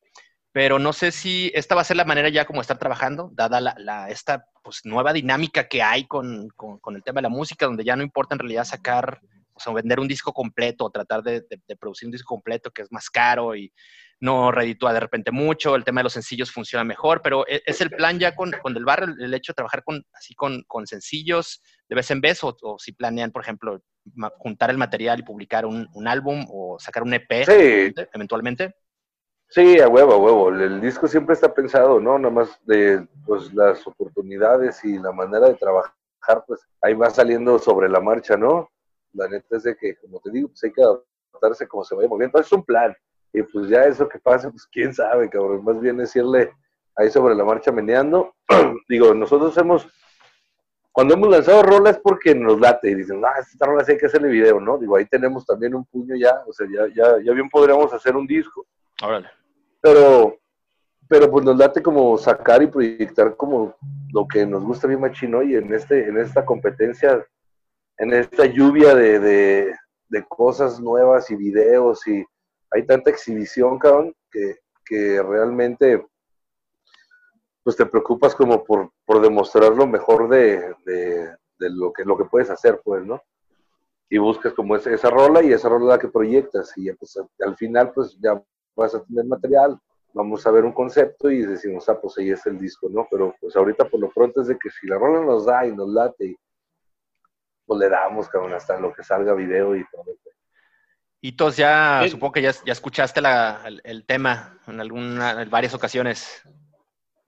pero no sé si esta va a ser la manera ya como estar trabajando, dada la, la- esta pues, nueva dinámica que hay con, con- con el tema de la música, donde ya no importa en realidad sacar, o sea, vender un disco completo o tratar de, de- de producir un disco completo que es más caro y no reditúa de repente mucho, el tema de los sencillos funciona mejor, pero e- es el plan ya con, con el barrio, el- hecho de trabajar con, así con, con sencillos de vez en vez, o, o si planean, por ejemplo, juntar el material y publicar un, un álbum o sacar un EP Sí, eventualmente. Sí, a huevo, a huevo. El, disco siempre está pensado, ¿no? Nada más de pues, las oportunidades y la manera de trabajar, pues ahí va saliendo sobre la marcha, ¿no? La neta es de que, como te digo, pues hay que adaptarse como se vaya moviendo. Es un plan. Y pues ya eso que pasa, pues quién sabe, cabrón. Más bien es irle ahí sobre la marcha meneando. [CLEARS THROAT] digo, nosotros hemos, cuando hemos lanzado rolas porque nos late y dicen, ah, esta rola sí hay que hacerle video, ¿no? Digo, ahí tenemos también un puño ya, o sea, ya, ya, ya bien podríamos hacer un disco Órale. Pero pero pues nos late como sacar y proyectar como lo que nos gusta bien machino y en este en esta competencia en esta lluvia de, de, cosas nuevas y videos y hay tanta exhibición cabrón que, que realmente pues te preocupas como por, por demostrar lo mejor de, de, lo que lo que puedes hacer pues no y buscas como esa, esa rola y esa rola la que proyectas y ya, pues al final pues ya vas a tener material, vamos a ver un concepto y decimos, ah, pues ahí es el disco, ¿no? Pero pues ahorita por lo pronto es de que si la rola nos da y nos late, y, pues le damos, cabrón, hasta lo que salga video y todo. Y todos ya, supongo que ya, ya escuchaste la- el, el tema en alguna, en varias ocasiones.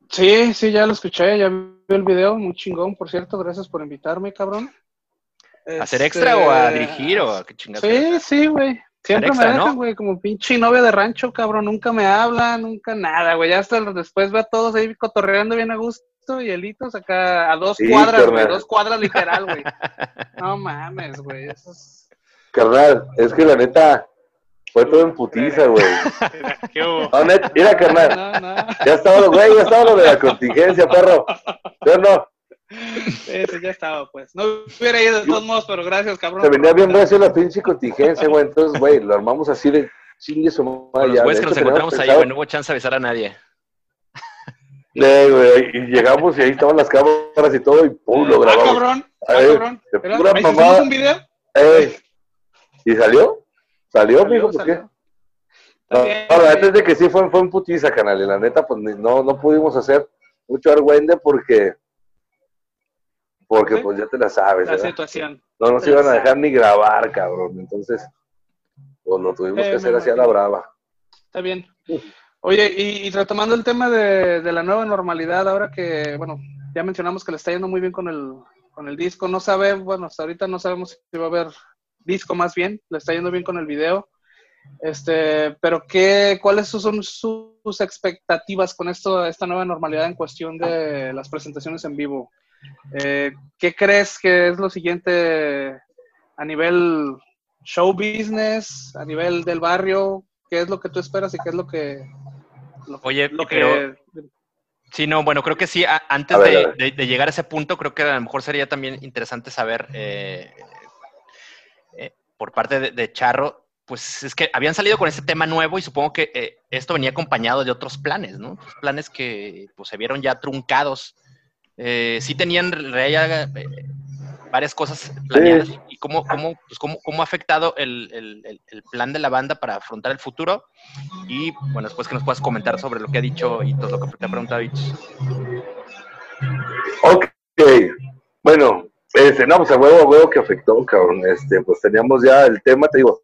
Sí, sí, ya lo escuché, ya vi el video, muy chingón, por cierto, gracias por invitarme, cabrón. ¿A hacer extra o a dirigir o a qué chingados? Sí, sí, güey. Siempre extra, me dejan, ¿no? güey, como pinche novia de rancho, cabrón. Nunca me hablan, nunca nada, güey. Ya hasta después ve a todos ahí cotorreando bien a gusto y elitos acá a dos Sí, cuadras, güey. Dos cuadras literal, güey. [LAUGHS] No mames, güey. Eso es... Carnal, es que la neta fue todo en putiza, güey. [LAUGHS] No, net, mira, carnal, No, no. ya estaba, lo- güey, ya estaba lo de la contingencia, perro. ¿Sí o no? Sí, sí, ya estaba, pues. No hubiera ido de todos modos, pero gracias, cabrón. Se venía bien recio la pinche contingencia, güey. Entonces, güey, lo armamos así de chingue su madre. los güeyes que nos encontramos ahí, güey, no hubo chance de avisar a nadie. Eh, güey, y llegamos y ahí estaban las cámaras y todo, y pum, lo Ah, grabamos. cabrón. Ah, cabrón. de Era- pura ¿me hicimos mamada. un video? Ey. ¿Y salió? ¿Salió, Salió, mijo? ¿Por qué? salió. No, la neta es de que sí fue, fue en putiza, canal. Y la neta, pues ni- no, no pudimos hacer mucho argüende porque, porque pues ya te la sabes, La ¿verdad? situación. No nos iban a dejar ni grabar, cabrón. Entonces, pues lo tuvimos Eh, que hacer así a la brava. Está bien. Oye, y, y retomando el tema de, de la nueva normalidad, ahora que, bueno, ya mencionamos que le está yendo muy bien con el, con el disco, no sabe, bueno, hasta ahorita no sabemos si va a haber disco más bien, le está yendo bien con el video. Este, pero qué, ¿cuáles son sus expectativas con esto, esta nueva normalidad en cuestión de las presentaciones en vivo? Eh, ¿Qué crees que es lo siguiente a nivel show business, a nivel del barrio? ¿Qué es lo que tú esperas y qué es lo que... Lo, Oye, lo que... Sí, no, bueno, creo que sí, a- antes A ver, de, a ver. de- de llegar a ese punto, creo que a lo mejor sería también interesante saber eh, eh, por parte de, de Charro, pues es que habían salido con este tema nuevo y supongo que eh, esto venía acompañado de otros planes, ¿no? Otros planes que pues, se vieron ya truncados. Eh, sí tenían ya, eh, varias cosas planeadas y cómo, cómo, pues, cómo, cómo ha afectado el, el- plan de la banda para afrontar el futuro. Y bueno, después que nos puedas comentar sobre lo que ha dicho y todo lo que te ha preguntado Itch. Ok, bueno, este, no, pues a huevo, a huevo que afectó, cabrón. Este, pues teníamos ya el tema, te digo,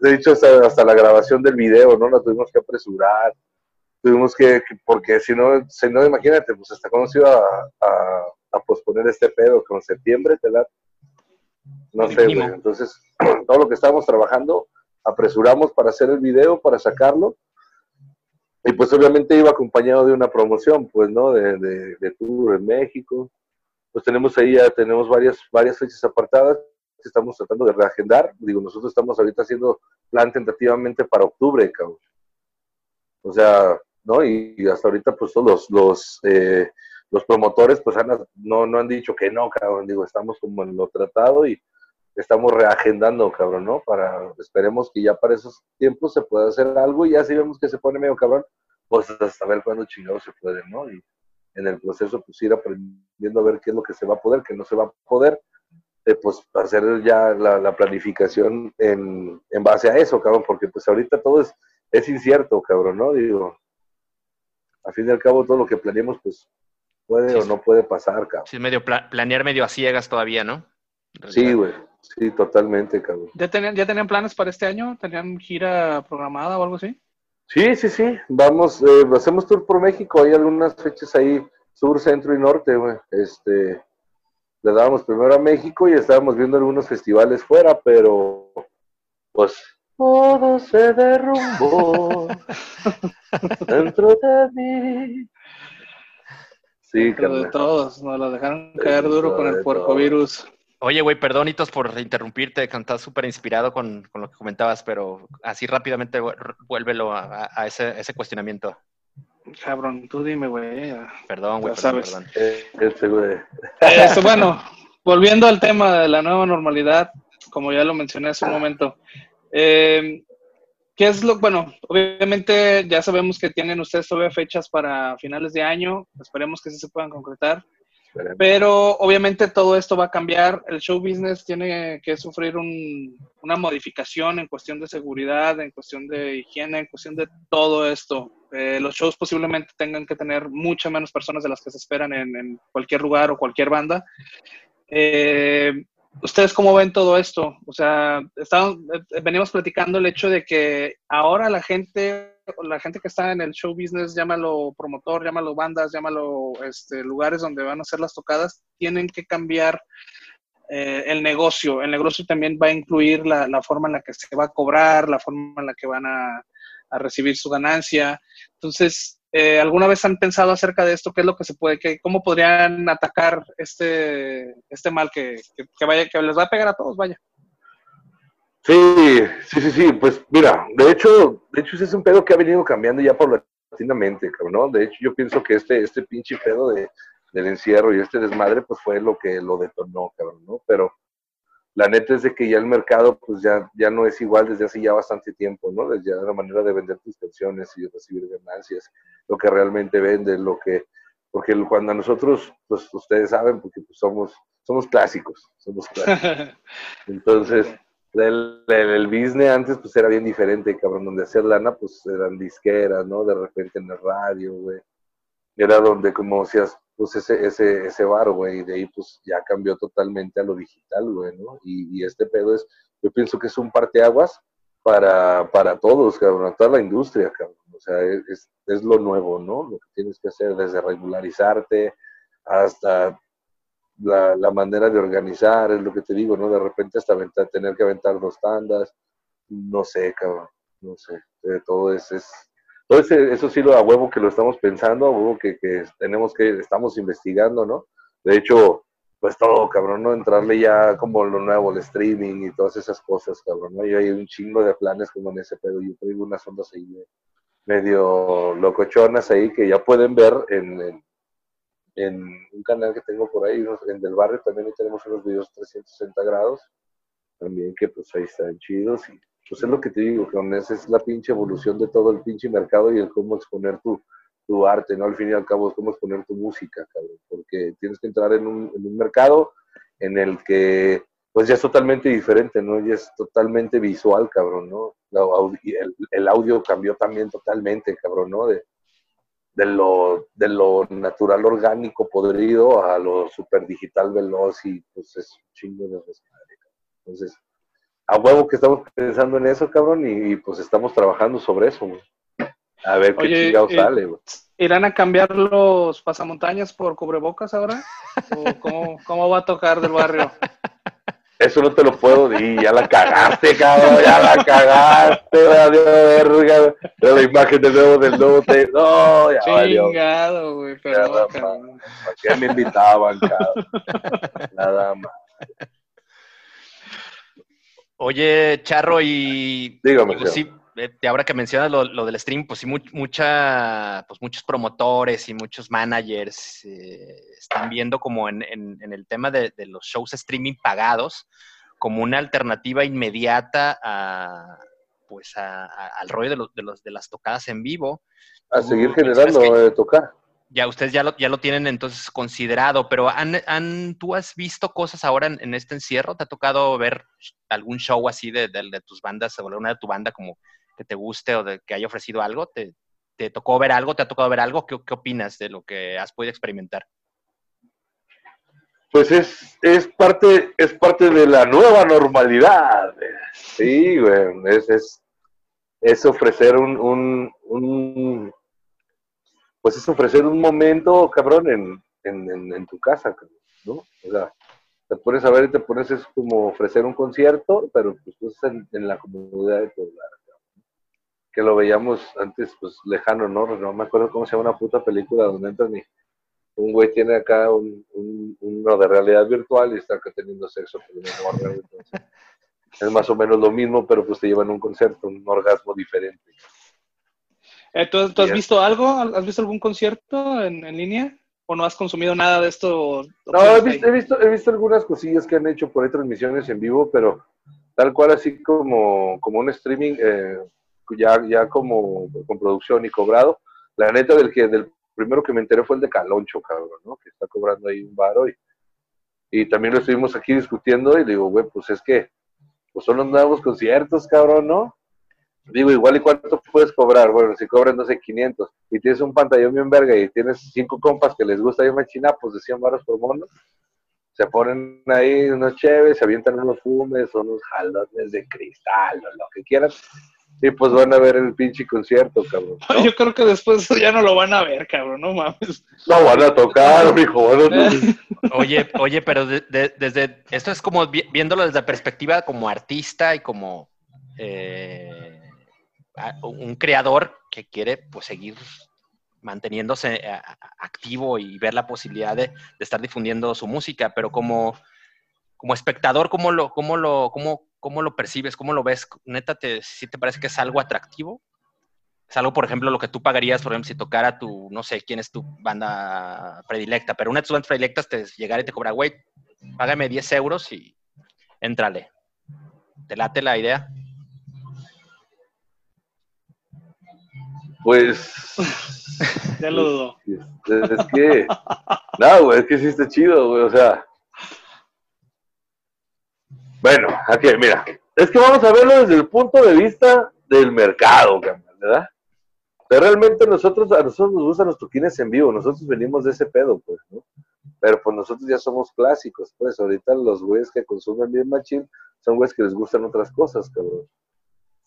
de hecho hasta, hasta la grabación del video, ¿no? La tuvimos que apresurar, tuvimos que, que- porque si no, si no, imagínate, pues hasta cuándo se iba a, a- a posponer este pedo, con septiembre, te da, no sé, güey. Entonces, [CLEARS THROAT] todo lo que estábamos trabajando, apresuramos para hacer el video, para sacarlo, y pues obviamente iba acompañado de una promoción, pues, ¿no? De, de, de tour en México. Pues tenemos ahí ya, tenemos varias, varias fechas apartadas que estamos tratando de reagendar. Digo, nosotros estamos ahorita haciendo plan tentativamente para octubre, cabrón. O sea, ¿no? Y, hasta ahorita, pues todos los, los, eh, los promotores, pues han, no, no han dicho que no, cabrón. Digo, estamos como en lo tratado y estamos reagendando, cabrón, ¿no? Para, esperemos que ya para esos tiempos se pueda hacer algo y ya si vemos que se pone medio cabrón, pues hasta ver cuándo chingados se puede, ¿no? Y en el proceso, pues ir aprendiendo a ver qué es lo que se va a poder, qué no se va a poder, eh, pues hacer ya la, la planificación en, en base a eso, cabrón, porque pues ahorita todo es, es incierto, cabrón, ¿no? Digo, a fin y al cabo todo lo que planeemos, pues puede Sí, o no puede pasar, cabrón. Sí, medio pla- planear medio a ciegas todavía, ¿no? Sí, güey, sí, totalmente, cabrón. ¿Ya tenían, ¿Ya tenían planes para este año? ¿Tenían gira programada o algo así? Sí, sí, sí. Vamos, eh, hacemos tour por México. Hay algunas fechas ahí, sur, centro y norte, güey. Este, le dábamos primero a México y estábamos viendo algunos festivales fuera, pero pues todo se derrumbó dentro de mí. Sí, Pero de todos, nos la dejaron caer duro con el puercovirus. Oye, güey, perdónitos por interrumpirte, que estás súper inspirado con, con lo que comentabas, pero así rápidamente vu- vuélvelo a, a- a ese, ese cuestionamiento. Cabrón, tú dime, güey. Perdón, güey, Ya perdón, sabes. perdón. Eh, este, güey. Este, bueno, volviendo al tema de la nueva normalidad, como ya lo mencioné hace un momento, eh, ¿qué es lo, bueno, obviamente ya sabemos que tienen ustedes todavía fechas para finales de año, esperemos que sí se puedan concretar, Esperemos. pero obviamente todo esto va a cambiar, el show business tiene que sufrir un- una modificación en cuestión de seguridad, en cuestión de higiene, en cuestión de todo esto. Eh, los shows posiblemente tengan que tener mucho menos personas de las que se esperan en, en cualquier lugar o cualquier banda. Eh, ¿Ustedes cómo ven todo esto? O sea, estamos, eh, venimos platicando el hecho de que ahora la gente, la gente que está en el show business, llámalo promotor, llámalo bandas, llámalo este, lugares donde van a hacer las tocadas, tienen que cambiar eh, el negocio. El negocio también va a incluir la, la, forma en la que se va a cobrar, la forma en la que van a, a recibir su ganancia. Entonces, eh, ¿alguna vez han pensado acerca de esto? ¿Qué es lo que se puede, qué, cómo podrían atacar este, este mal que, que, vaya, que les va a pegar a todos, vaya? Sí, sí, sí, sí, pues mira, de hecho, de hecho ese es un pedo que ha venido cambiando ya paulatinamente, ¿no? De hecho, yo pienso que este, este pinche pedo de, del encierro y este desmadre, pues fue lo que lo detonó, cabrón, ¿no? Pero la neta es de que ya el mercado, pues ya, ya no es igual desde hace ya bastante tiempo, ¿no? Desde ya la manera de vender tus canciones y recibir ganancias, lo que realmente vende, lo que, porque cuando nosotros, pues ustedes saben, porque pues somos, somos clásicos, somos clásicos. [LAUGHS] Entonces, el, el, business antes pues era bien diferente, cabrón, donde hacer lana pues eran disqueras, ¿no? De repente en el radio, güey. Era donde como decías, pues ese, ese, ese bar, güey, y de ahí pues ya cambió totalmente a lo digital, güey, ¿no? Y, y este pedo es, yo pienso que es un parteaguas para, para todos, cabrón, toda la industria, cabrón. O sea, es, es lo nuevo, ¿no? Lo que tienes que hacer desde regularizarte hasta la, la, manera de organizar, es lo que te digo, ¿no? De repente hasta tener que aventar dos tandas, no sé, cabrón, no sé, todo es, es todo eso sí lo a huevo que lo estamos pensando, a huevo que, tenemos que, estamos investigando, ¿no? De hecho, pues todo, cabrón, ¿no? Entrarle ya como lo nuevo, el streaming y todas esas cosas, cabrón, ¿no? Y hay un chingo de planes como en ese pedo, yo traigo unas ondas ahí medio locochonas ahí que ya pueden ver en, en en un canal que tengo por ahí, en del barrio también tenemos unos videos 360 grados, también que pues ahí están chidos y pues es lo que te digo, que esa es la pinche evolución de todo el pinche mercado y el cómo exponer tu, tu arte, ¿no? Al fin y al cabo es cómo exponer tu música, cabrón, porque tienes que entrar en un, en un mercado en el que pues ya es totalmente diferente, ¿no? Ya es totalmente visual, cabrón, ¿no? El, el audio cambió también totalmente, cabrón, ¿no? De, de lo, de lo natural orgánico podrido a lo super digital veloz y pues es un chingo de desmadre. Entonces, a huevo que estamos pensando en eso, cabrón, y, pues estamos trabajando sobre eso, A ver qué chingado eh, sale, güey. ¿Irán a cambiar los pasamontañas por cubrebocas ahora? ¿O cómo, cómo va a tocar del barrio? Eso no te lo puedo decir, ya la cagaste, cabrón, ya la cagaste, adiós, verga. De la imagen de nuevo del nuevo te... No, ya Chingado, güey, ¿Para qué me invitaban, cabrón? Nada más. Oye, Charro, y... Dígame, sí, eh, ahora que mencionas lo, del stream, pues sí, mucha, pues muchos promotores y muchos managers eh, están viendo como en, el tema de, los shows streaming pagados como una alternativa inmediata a, pues al rollo de, los, de, los, de las tocadas en vivo. A seguir generando de tocar. Ya ustedes ya lo, ya lo tienen entonces considerado, pero han, han, ¿tú has visto cosas ahora en, este encierro? ¿Te ha tocado ver algún show así de, de tus bandas o una de tu banda como que te guste o de que haya ofrecido algo? ¿Te, te tocó ver algo? ¿Te ha tocado ver algo? ¿Qué, ¿Qué, opinas de lo que has podido experimentar? Pues es, es, parte, es parte de la nueva normalidad. Sí, güey. Es, es, es ofrecer un, un, un, Pues es ofrecer un momento, cabrón, en, en, en, tu casa, ¿no? O sea, te pones a ver y te pones, es como ofrecer un concierto, pero pues, pues en, en la comunidad de tu hogar que lo veíamos antes, pues lejano, ¿no? No me acuerdo cómo se llama una puta película donde entra ni un güey tiene acá un, uno de realidad virtual y está acá teniendo sexo es más o menos lo mismo, pero pues te llevan un concierto, un orgasmo diferente. Eh, ¿Tú, has visto algo? ¿Has visto algún concierto en, línea? ¿O no has consumido nada de esto? No, he visto, he visto, he visto algunas cosillas que han hecho por ahí transmisiones en vivo, pero tal cual así como, como un streaming, eh, ya, ya como con producción y cobrado. La neta del que del primero que me enteré fue el de Caloncho, cabrón, ¿no? Que está cobrando ahí un baro y, y también lo estuvimos aquí discutiendo y digo, güey, pues es que pues son los nuevos conciertos, cabrón, ¿no? Digo, igual y cuánto puedes cobrar, bueno, si cobran, no sé, 500 y tienes un pantallón bien verga y tienes cinco compas que les gusta ir machina, pues de 100 baros por mono, se ponen ahí unos chéves, se avientan unos fumes, unos jalones de cristal o lo que quieran y pues van a ver el pinche concierto, cabrón. ¿no? Yo creo que después [LAUGHS] ya no lo van a ver, cabrón, no mames. No van a tocar, mijo. van a tocar. Oye, oye, pero de- de- desde esto es como vi- viéndolo desde la perspectiva como artista y como eh, a- un creador que quiere pues seguir manteniéndose a- activo y ver la posibilidad de, estar difundiendo su música, pero como, como espectador, ¿cómo lo, cómo lo, cómo, cómo lo percibes? ¿Cómo lo ves? ¿Neta sí te parece que es algo atractivo? Es algo, por ejemplo, lo que tú pagarías, por ejemplo, si tocara tu, no sé, quién es tu banda predilecta, pero una de tus bandas predilectas te llegara y te cobra, güey, págame 10 euros y éntrale. ¿Te late la idea? Pues. [LAUGHS] Ya lo dudo. Es, es que. No, güey, es que sí está chido, güey. O sea. Bueno, aquí, mira. Es que vamos a verlo desde el punto de vista del mercado, ¿verdad? Pero realmente nosotros, a nosotros nos gustan los toquines en vivo, nosotros venimos de ese pedo, pues, ¿no? Pero pues nosotros ya somos clásicos, pues, ahorita los güeyes que consumen bien machín son güeyes que les gustan otras cosas, cabrón.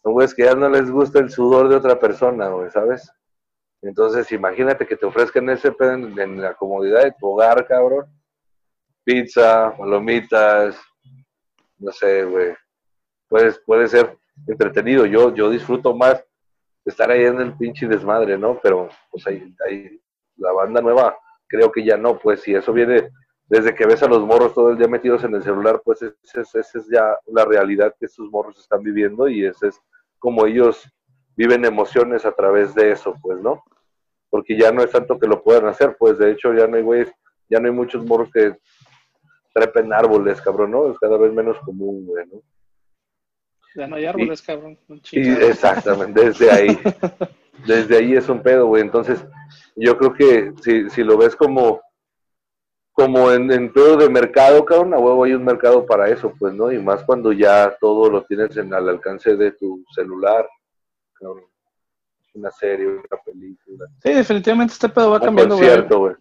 Son que ya no les gusta el sudor de otra persona, ¿sabes? Entonces, imagínate que te ofrezcan ese pedo en, la comodidad de tu hogar, cabrón. Pizza, palomitas, no sé, güey. Puede ser entretenido. Yo, yo disfruto más estar ahí en el pinche desmadre, ¿no? Pero, pues ahí, ahí, la banda nueva, creo que ya no, pues, si eso viene desde que ves a los morros todo el día metidos en el celular, pues esa es, es ya la realidad que estos morros están viviendo y ese es como ellos viven emociones a través de eso, pues, ¿no? Porque ya no es tanto que lo puedan hacer, pues, de hecho ya no hay güeyes, ya no hay muchos morros que trepen árboles, cabrón, ¿no? Es cada vez menos común, güey, ¿no? Ya no hay árboles, cabrón. Y [LAUGHS] exactamente, desde ahí. [LAUGHS] Desde ahí es un pedo, güey. Entonces, yo creo que si, si lo ves como, como en, en pedo de mercado, cabrón, a huevo hay un mercado para eso, pues, ¿no? Y más cuando ya todo lo tienes en, al alcance de tu celular, cabrón. Una serie, una película, Sí, definitivamente este pedo va un cambiando, güey.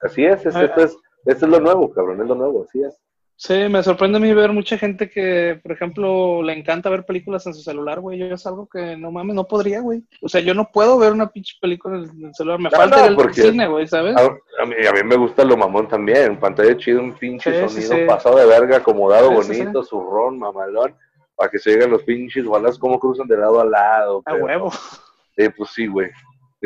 Así es, es- Ah. esto es, esto es lo nuevo, cabrón, es lo nuevo, así es. Sí, me sorprende a mí ver mucha gente que, por ejemplo, le encanta ver películas en su celular, güey. Yo es algo que no mames, no podría, güey. O sea, yo no puedo ver una pinche película en el celular. Me No, falta no, ir al cine, güey, ¿sabes? A, a mí, a mí me gusta lo mamón también, pantalla chido, un pinche Sí, sonido sí. pasado de verga, acomodado, bonito, zurrón, mamalón, para que se lleguen los pinches balas como cruzan de lado a lado. A pero- huevo. Eh, pues sí, güey,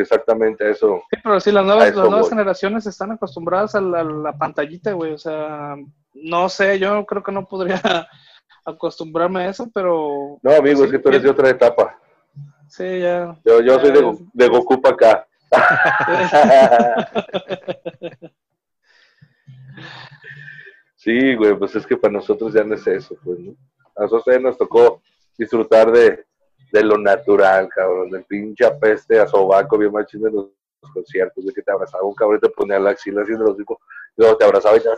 exactamente eso. Sí, pero sí, las nuevas, las nuevas generaciones están acostumbradas a la, la pantallita, güey. O sea, no sé, yo creo que no podría [LAUGHS] acostumbrarme a eso, pero No, amigo, Sí, es que tú eres de bien. otra etapa. sí, ya. Yo, yo soy de, de Goku para acá. [LAUGHS] Sí, güey, pues es que para nosotros ya no es eso, pues, ¿no? A nosotros ya nos tocó disfrutar de, de lo natural, cabrón, del pinche apeste a sobaco bien machín de los, los conciertos, de que te abrazaba un cabrón y te ponía la axila haciendo los hocico, y luego te abrazaba y te,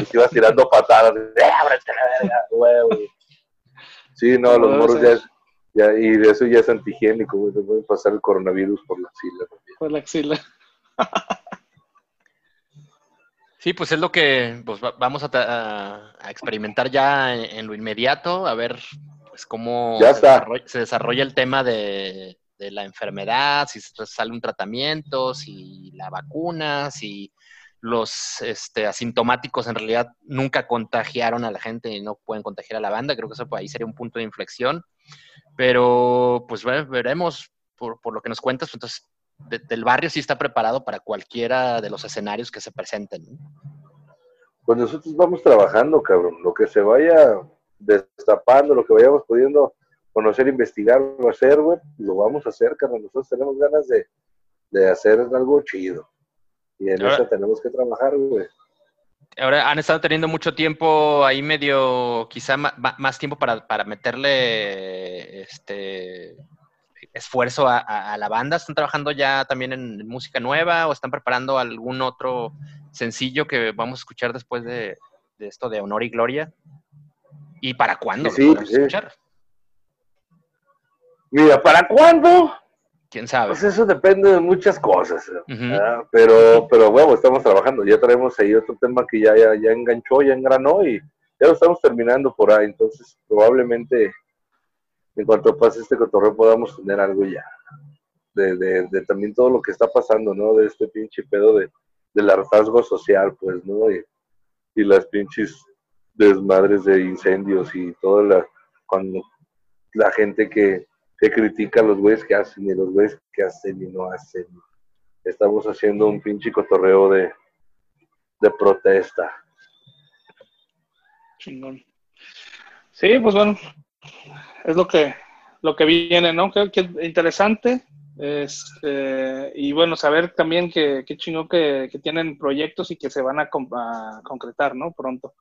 y te ibas tirando patadas, ¡eh, ábrete la verga, güey! Sí, no, los sí. ya, es- ya, y de eso ya es antihigiénico, güey, te puede pasar el coronavirus por la axila. también. Por la axila. Sí, pues es lo que pues, va- vamos a, ta- a- a experimentar ya en, en lo inmediato, a ver pues, cómo Ya se, desarrolla, se desarrolla el tema de, de la enfermedad, si sale un tratamiento, si la vacuna, si los este, asintomáticos en realidad nunca contagiaron a la gente y no pueden contagiar a la banda. Creo que eso pues, ahí sería un punto de inflexión. Pero pues ve- veremos por, por lo que nos cuentas. pues, Entonces, de- del barrio sí está preparado para cualquiera de los escenarios que se presenten. Pues nosotros vamos trabajando, cabrón. Lo que se vaya destapando, lo que vayamos pudiendo conocer, investigar o hacer, güey, lo vamos a hacer, cabrón. Nosotros tenemos ganas de, de hacer algo chido. Y en Ahora- eso tenemos que trabajar, güey. Ahora han estado teniendo mucho tiempo ahí medio, quizá ma- más tiempo para, para meterle este esfuerzo a, a- a la banda. ¿Están trabajando ya también en música nueva o están preparando algún otro sencillo que vamos a escuchar después de, de esto de Honor y Gloria? ¿Y para cuándo Sí, escuchar? Mira, ¿para cuándo? ¿Quién sabe? Pues eso depende de muchas cosas. ¿eh? ¿verdad? Pero, pero bueno, estamos trabajando. Ya traemos ahí otro tema que ya, ya, ya enganchó, ya engranó y ya lo estamos terminando por ahí. Entonces, probablemente en cuanto pase este cotorreo podamos tener algo ya. De, de, de, también todo lo que está pasando, ¿no? De este pinche pedo de, del hartazgo social, pues, ¿no? Y, y las pinches desmadres de incendios y toda la, cuando la gente que, que critica a los güeyes que hacen y los güeyes que hacen y no hacen. Estamos haciendo un pinche cotorreo de, de protesta. Chingón. Sí, pues bueno, es lo que, lo que viene, ¿no? Creo que es interesante. Este, y bueno, saber también que, que chingón que, que, tienen proyectos y que se van a, a, concretar, ¿no? Pronto.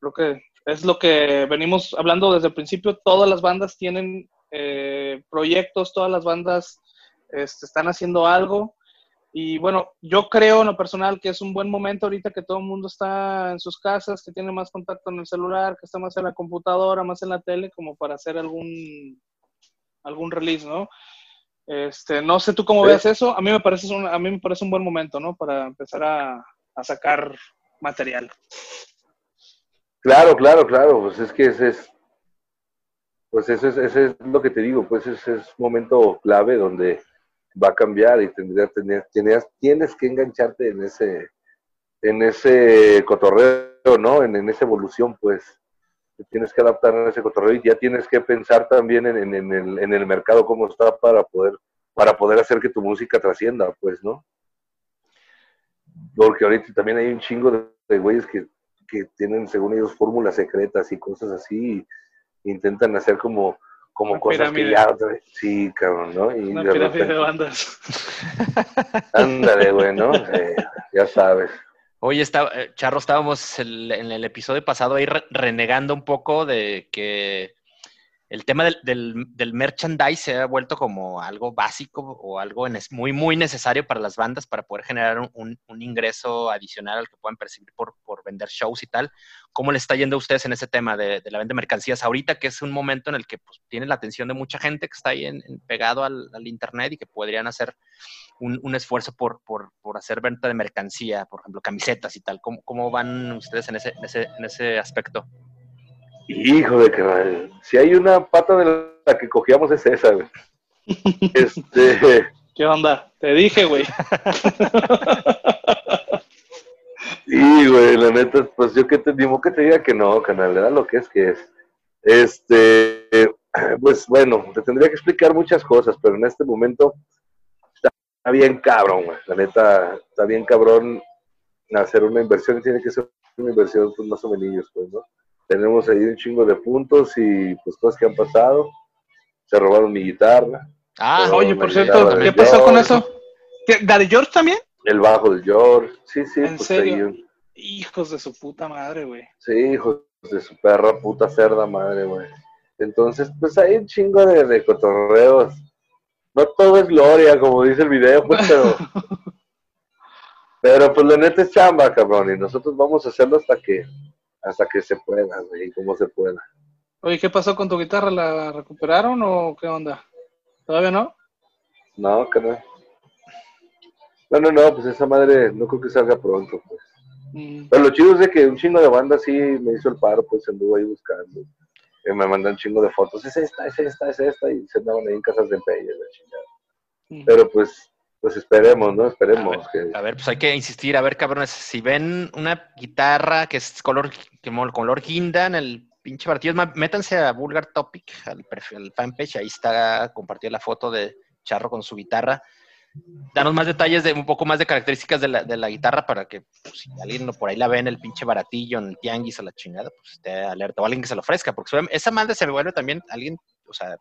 Creo que es lo que venimos hablando desde el principio. Todas las bandas tienen eh, proyectos, todas las bandas este, están haciendo algo. Y bueno, yo creo en lo personal que es un buen momento ahorita que todo el mundo está en sus casas, que tiene más contacto en el celular, que está más en la computadora, más en la tele, como para hacer algún, algún release, ¿no? Este, no sé tú cómo ves eso, a mí me parece un, a mí me parece un buen momento, ¿no? Para empezar a, a sacar material. Claro, claro, claro, pues es que ese es, pues eso es, ese es lo que te digo, pues ese es un momento clave donde va a cambiar y tendrías, tendrías, tienes que engancharte en ese, en ese cotorreo, ¿no? En, en esa evolución, pues tienes que adaptar a ese cotorreo y ya tienes que pensar también en, en, el, en el mercado cómo está para poder, para poder hacer que tu música trascienda, pues, ¿no? Porque ahorita también hay un chingo de güeyes que, que, tienen, según ellos, fórmulas secretas y cosas así, y intentan hacer como, como Una cosas pirámide. que ya, sí, cabrón, ¿no? Y Una de pirámide repente- de bandas. [LAUGHS] ándale, güey, ¿no? Eh, ya sabes. Oye, está, eh, Charro, estábamos el- en el episodio pasado ahí re- renegando un poco de que el tema del, del, merchandise se ha vuelto como algo básico o algo nes- muy, muy necesario para las bandas para poder generar un, ingreso adicional al que puedan percibir por, vender shows y tal. ¿Cómo le está yendo a ustedes en ese tema de, la venta de mercancías ahorita, que es un momento en el que pues, tiene la atención de mucha gente que está ahí en- en- pegado al, Internet y que podrían hacer un, esfuerzo por hacer venta de mercancía, por ejemplo, camisetas y tal. ¿Cómo, cómo van ustedes en ese, en ese, en ese aspecto? Hijo de que si hay una pata de la que cogíamos es esa, güey. [LAUGHS] Este, ¿Qué onda? Te dije, güey. sí, güey, la neta, pues yo que te digo que te diga que no, canal, era lo que es que es. Este, pues bueno, te tendría que explicar muchas cosas, pero en este momento está bien cabrón, güey. La neta, está bien cabrón hacer una inversión y tiene que ser una inversión pues más o menos, pues, ¿no? Tenemos ahí un chingo de puntos y pues cosas que han pasado. Se robaron mi guitarra, Ah, Oye, por cierto, ¿qué pasó con eso? ¿Qué, ¿La de George también? El bajo del George. Sí, sí, ¿En pues serio? ahí un- Hijos de su puta madre, güey. Sí, hijo de su perra puta cerda madre, güey. Entonces, pues hay un chingo de, de cotorreos. No todo es gloria, como dice el video, pues, pero. [LAUGHS] pero pues la neta es chamba, cabrón. Y nosotros vamos a hacerlo hasta que hasta que se pueda, güey, como se pueda. Oye, ¿qué pasó con tu guitarra? ¿La recuperaron o qué onda? ¿Todavía no? No, carnal. No, no, no, pues esa madre no creo que salga pronto, pues. Mm, Pero lo chido es de que un chingo de banda sí me hizo el paro, pues anduvo ahí buscando. Y me mandan un chingo de fotos. Es esta, es esta, es esta. Y se andaban ahí en casas de empeño, la chingada. mm. Pero pues, pues esperemos, ¿no? Esperemos A que. A ver, pues hay que insistir, a ver, cabrones, si ven una guitarra que es color, que color guinda en el pinche partido, métanse a Vulgar Topic, al, perfil, al fanpage, ahí está compartida la foto de Charro con su guitarra. Danos más detalles de un poco más de características de la, de la guitarra para que pues, si alguien por ahí la ve en el pinche baratillo, en el tianguis a la chingada, pues esté alerta o alguien que se lo ofrezca, porque esa madre se me vuelve también alguien, o sea,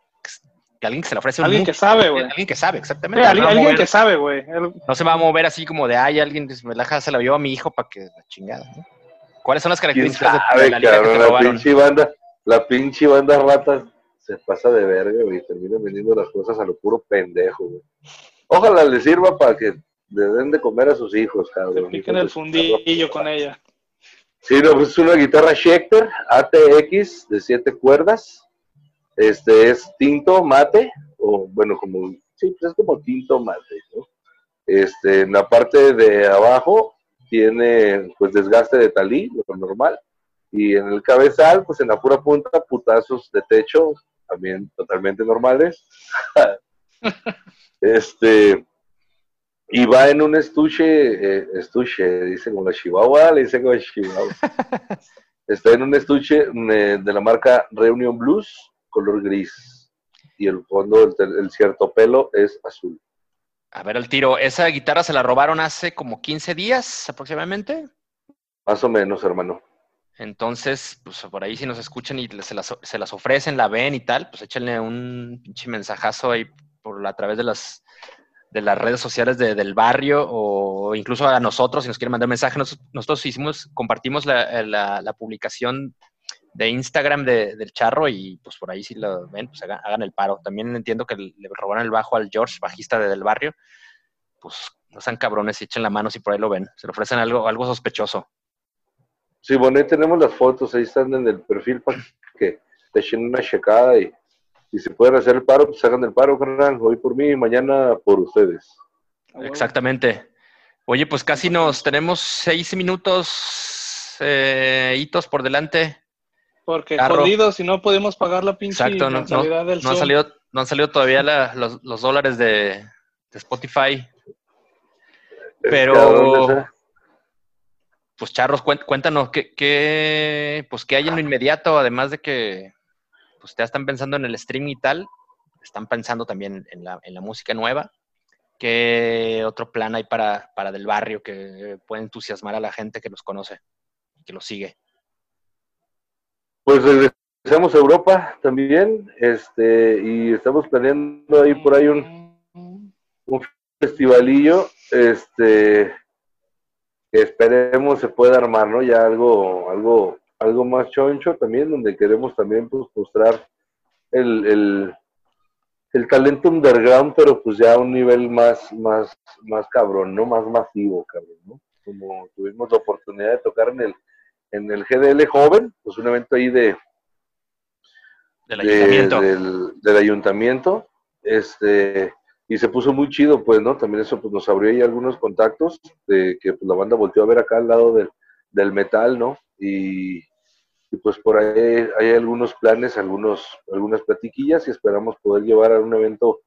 que alguien que se le ofrece un Alguien que sabe, güey. alguien que sabe, Sí, exactamente. alguien, No va a alguien mover- que sabe, güey. El- no se va a mover así como de, ay, alguien me la, se la vio a mi hijo para que la chingada. ¿no? ¿Cuáles son las ¿Quién características de- de, sabe, la liga que cabrón? te La pinche banda, la pinche banda rata se pasa de verga, güey. y Termina vendiendo las cosas a lo puro pendejo, güey. Ojalá le sirva para que le den de comer a sus hijos, Se cabrón. hijos el fundillo con ella. Sí, no, pues es una guitarra Schecter ATX de siete cuerdas. Este es tinto mate, o bueno, como, sí, pues es como tinto mate, ¿no? Este, en la parte de abajo tiene pues desgaste de talí, lo normal. Y en el cabezal, pues en la pura punta, putazos de techo también totalmente normales. [LAUGHS] este, y va en un estuche, eh, estuche, dice como la Chihuahua, le dice como la Chihuahua. [LAUGHS] Está en un estuche eh, de la marca Reunion Blues, color gris. Y el fondo, el, cierto pelo, es azul. A ver, el tiro, ¿esa guitarra se la robaron hace como 15 días aproximadamente? Más o menos, hermano. Entonces, pues por ahí si nos escuchan y se las, se las ofrecen, la ven y tal, pues échenle un pinche mensajazo ahí por a través de las de las redes sociales del barrio o incluso a nosotros si nos quieren mandar mensaje. Nosotros, hicimos, compartimos la, publicación de Instagram del Charro y pues por ahí si lo ven, pues hagan, el paro. También entiendo que le robaron el bajo al George, bajista del barrio. Pues no sean cabrones y echen la mano si por ahí lo ven. Se le ofrecen algo, algo sospechoso. Sí, bueno, ahí tenemos las fotos, ahí están en el perfil para que te echen una checada y si se pueden hacer el paro, pues hagan el paro, carnal. Hoy por mí y mañana por ustedes. Exactamente. Oye, pues casi nos tenemos seis minutos eh, hitos por delante. Porque jodidos, y no podemos pagar la pinche Exacto, no, del no, han salido, no han salido todavía los, dólares de, Spotify. Pero, pues charros, cuéntanos, ¿qué, qué, pues, ¿qué hay en lo inmediato? Además de que pues ya están pensando en el stream y tal, están pensando también en la, música nueva. ¿Qué otro plan hay para, Del Barrio que puede entusiasmar a la gente que los conoce y que los sigue? Pues regresamos a Europa también, este, y estamos planeando ahí por ahí un, un festivalillo, este, que esperemos se pueda armar, ¿no? Ya algo, algo algo más choncho también, donde queremos también pues, mostrar el, el, talento underground, pero pues ya a un nivel más, más, más cabrón, ¿no? Más masivo, cabrón, ¿no? Como tuvimos la oportunidad de tocar en el, en el GDL Joven, pues un evento ahí de... Del ayuntamiento. del, ayuntamiento, este, y se puso muy chido, pues, ¿no? También eso pues, nos abrió ahí algunos contactos de que pues, la banda volteó a ver acá al lado del, del metal, ¿no? Y, y pues por ahí hay algunos planes, algunos, algunas platiquillas y esperamos poder llevar a un evento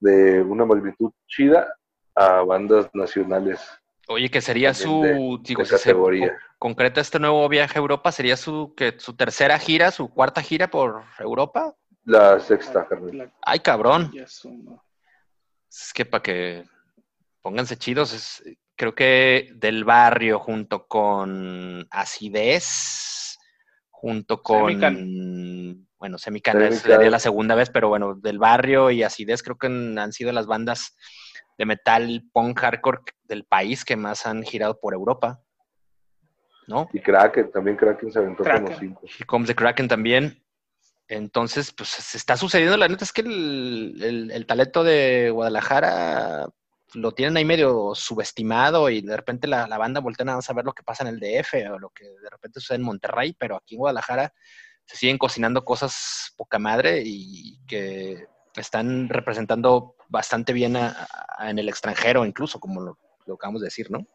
de una magnitud chida a bandas nacionales. Oye, que sería su categoría. concreta este nuevo viaje a Europa, ¿sería su que su tercera gira, su cuarta gira por Europa? La sexta, Carmen. Ay, cabrón. Es que para que pónganse chidos, creo que del barrio junto con Acidez junto con, bueno, Semican sería la segunda vez, pero bueno, del barrio y Acidez creo que han sido las bandas de metal punk hardcore del país que más han girado por Europa. ¿No? Y Kraken, también Kraken se aventó con los cinco. Y Comes de Kraken también. Entonces, pues se está sucediendo. La neta es que el talento de Guadalajara lo tienen ahí medio subestimado y de repente la, banda voltea a saber lo que pasa en el DF o lo que de repente sucede en Monterrey, pero aquí en Guadalajara se siguen cocinando cosas poca madre y que están representando bastante bien en el extranjero, incluso, como lo, acabamos de decir, ¿no?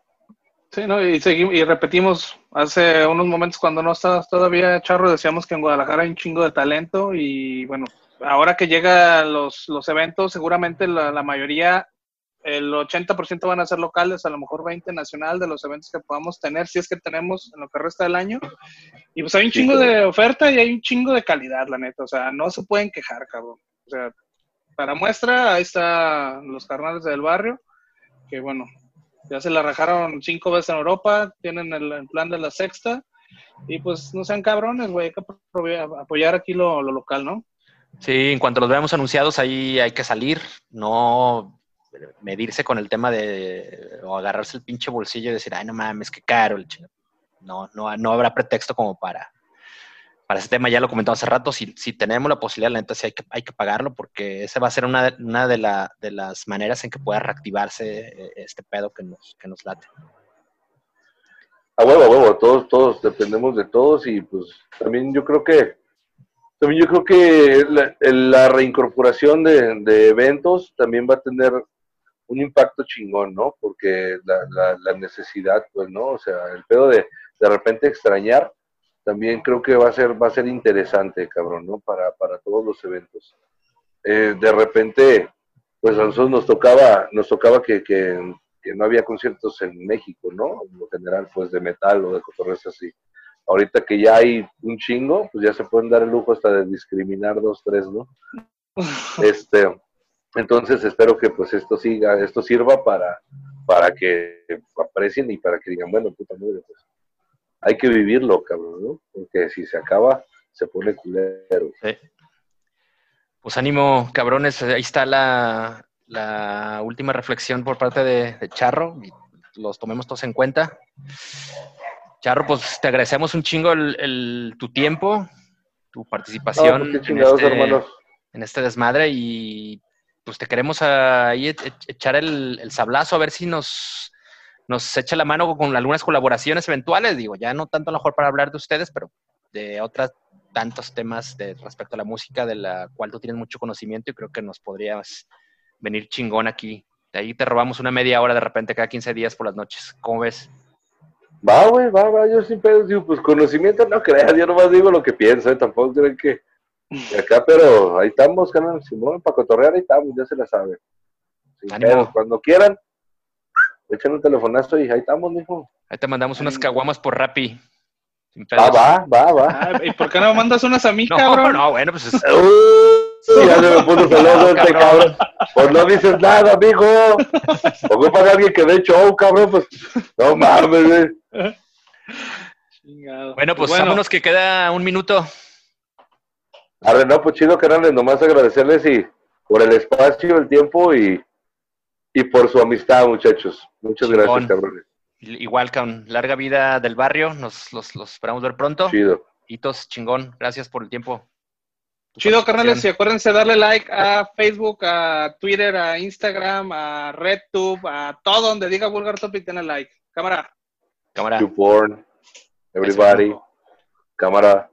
Sí, ¿no? Y, seguimos, y repetimos, hace unos momentos cuando no estabas todavía, Charro, decíamos que en Guadalajara hay un chingo de talento y bueno, ahora que llegan los, los eventos, seguramente la, la mayoría el 80% van a ser locales, a lo mejor 20 nacional de los eventos que podamos tener, si es que tenemos en lo que resta del año. Y pues hay un chingo de oferta y hay un chingo de calidad, la neta. O sea, no se pueden quejar, cabrón. O sea, para muestra, ahí están los carnales del barrio, que bueno, ya se la rajaron cinco veces en Europa, tienen el, plan de la sexta. Y pues no sean cabrones, güey, hay que apoyar aquí lo, lo local, ¿no? Sí, en cuanto los veamos anunciados, ahí hay que salir, no medirse con el tema de o agarrarse el pinche bolsillo y decir, ay, no mames, qué caro el No, no, no habrá pretexto como para, para ese tema, ya lo comentamos hace rato, si, si tenemos la posibilidad, la neta sí hay que, hay que pagarlo porque esa va a ser una, una de, la, de las maneras en que pueda reactivarse eh, este pedo que nos, que nos late. A huevo, huevo, todos, todos dependemos de todos y pues también yo creo que también yo creo que la, reincorporación de, de, eventos también va a tener un impacto chingón, ¿no? Porque la, la, necesidad, pues, ¿no? O sea, el pedo de de repente extrañar también creo que va a ser, va a ser interesante, cabrón, ¿no? Para, para todos los eventos. Eh, de repente, pues a nosotros nos tocaba, nos tocaba que, que, que, no había conciertos en México, ¿no? En lo general, pues de metal o de cotorreos así. Ahorita que ya hay un chingo, pues ya se pueden dar el lujo hasta de discriminar dos, tres, ¿no? [LAUGHS] Este, entonces espero que pues esto siga, esto sirva para, para que aprecien y para que digan, bueno, puta madre, pues hay que vivirlo, cabrón, ¿no? Porque si se acaba, se pone culero. Sí. Pues ánimo, cabrones, ahí está la, la última reflexión por parte de, Charro, los tomemos todos en cuenta. Charro, pues te agradecemos un chingo el, tu tiempo, tu participación pues, en, este, en, este, desmadre y pues te queremos ahí echar el, el sablazo a ver si nos nos echa la mano con algunas colaboraciones eventuales, digo, ya no tanto a lo mejor para hablar de ustedes, pero de otros tantos temas de respecto a la música de la cual tú tienes mucho conocimiento y creo que nos podrías venir chingón aquí. De ahí te robamos una media hora de repente cada 15 días por las noches. ¿Cómo ves? Va, güey, va, va, yo siempre digo, pues conocimiento no creas, yo nomás digo lo que pienso, ¿eh? tampoco creen que acá, pero ahí estamos, canal Simón, para cotorrear ahí estamos, ya se la sabe. cuando quieran, Echen un telefonazo y ahí estamos, mijo. Ahí te mandamos unas caguamas por Rappi. Va, va, va, va. Ah, ¿Y por qué no mandas unas a mí, no, cabrón? No, bueno, pues es... [LAUGHS] Uh, ya se me puso [LAUGHS] celoso este cabrón. Pues no dices nada, mijo. Ocupas a alguien que dé show, cabrón, pues no [LAUGHS] mames, güey. Bueno, pues, pues vámonos que queda un minuto. Arre, no, pues chido, carnales, nomás agradecerles y por el espacio, el tiempo y y por su amistad, muchachos. Muchas gracias, cabrones. Igual con larga vida del barrio, nos los, esperamos ver pronto. Chido. Hitos, chingón. Gracias por el tiempo. Chido, carnales, y acuérdense darle like a Facebook, a Twitter, a Instagram, a RedTube, a todo donde diga Vulgar Topic, tiene like. Cámara. Cámara. YouPorn, everybody. Cámara.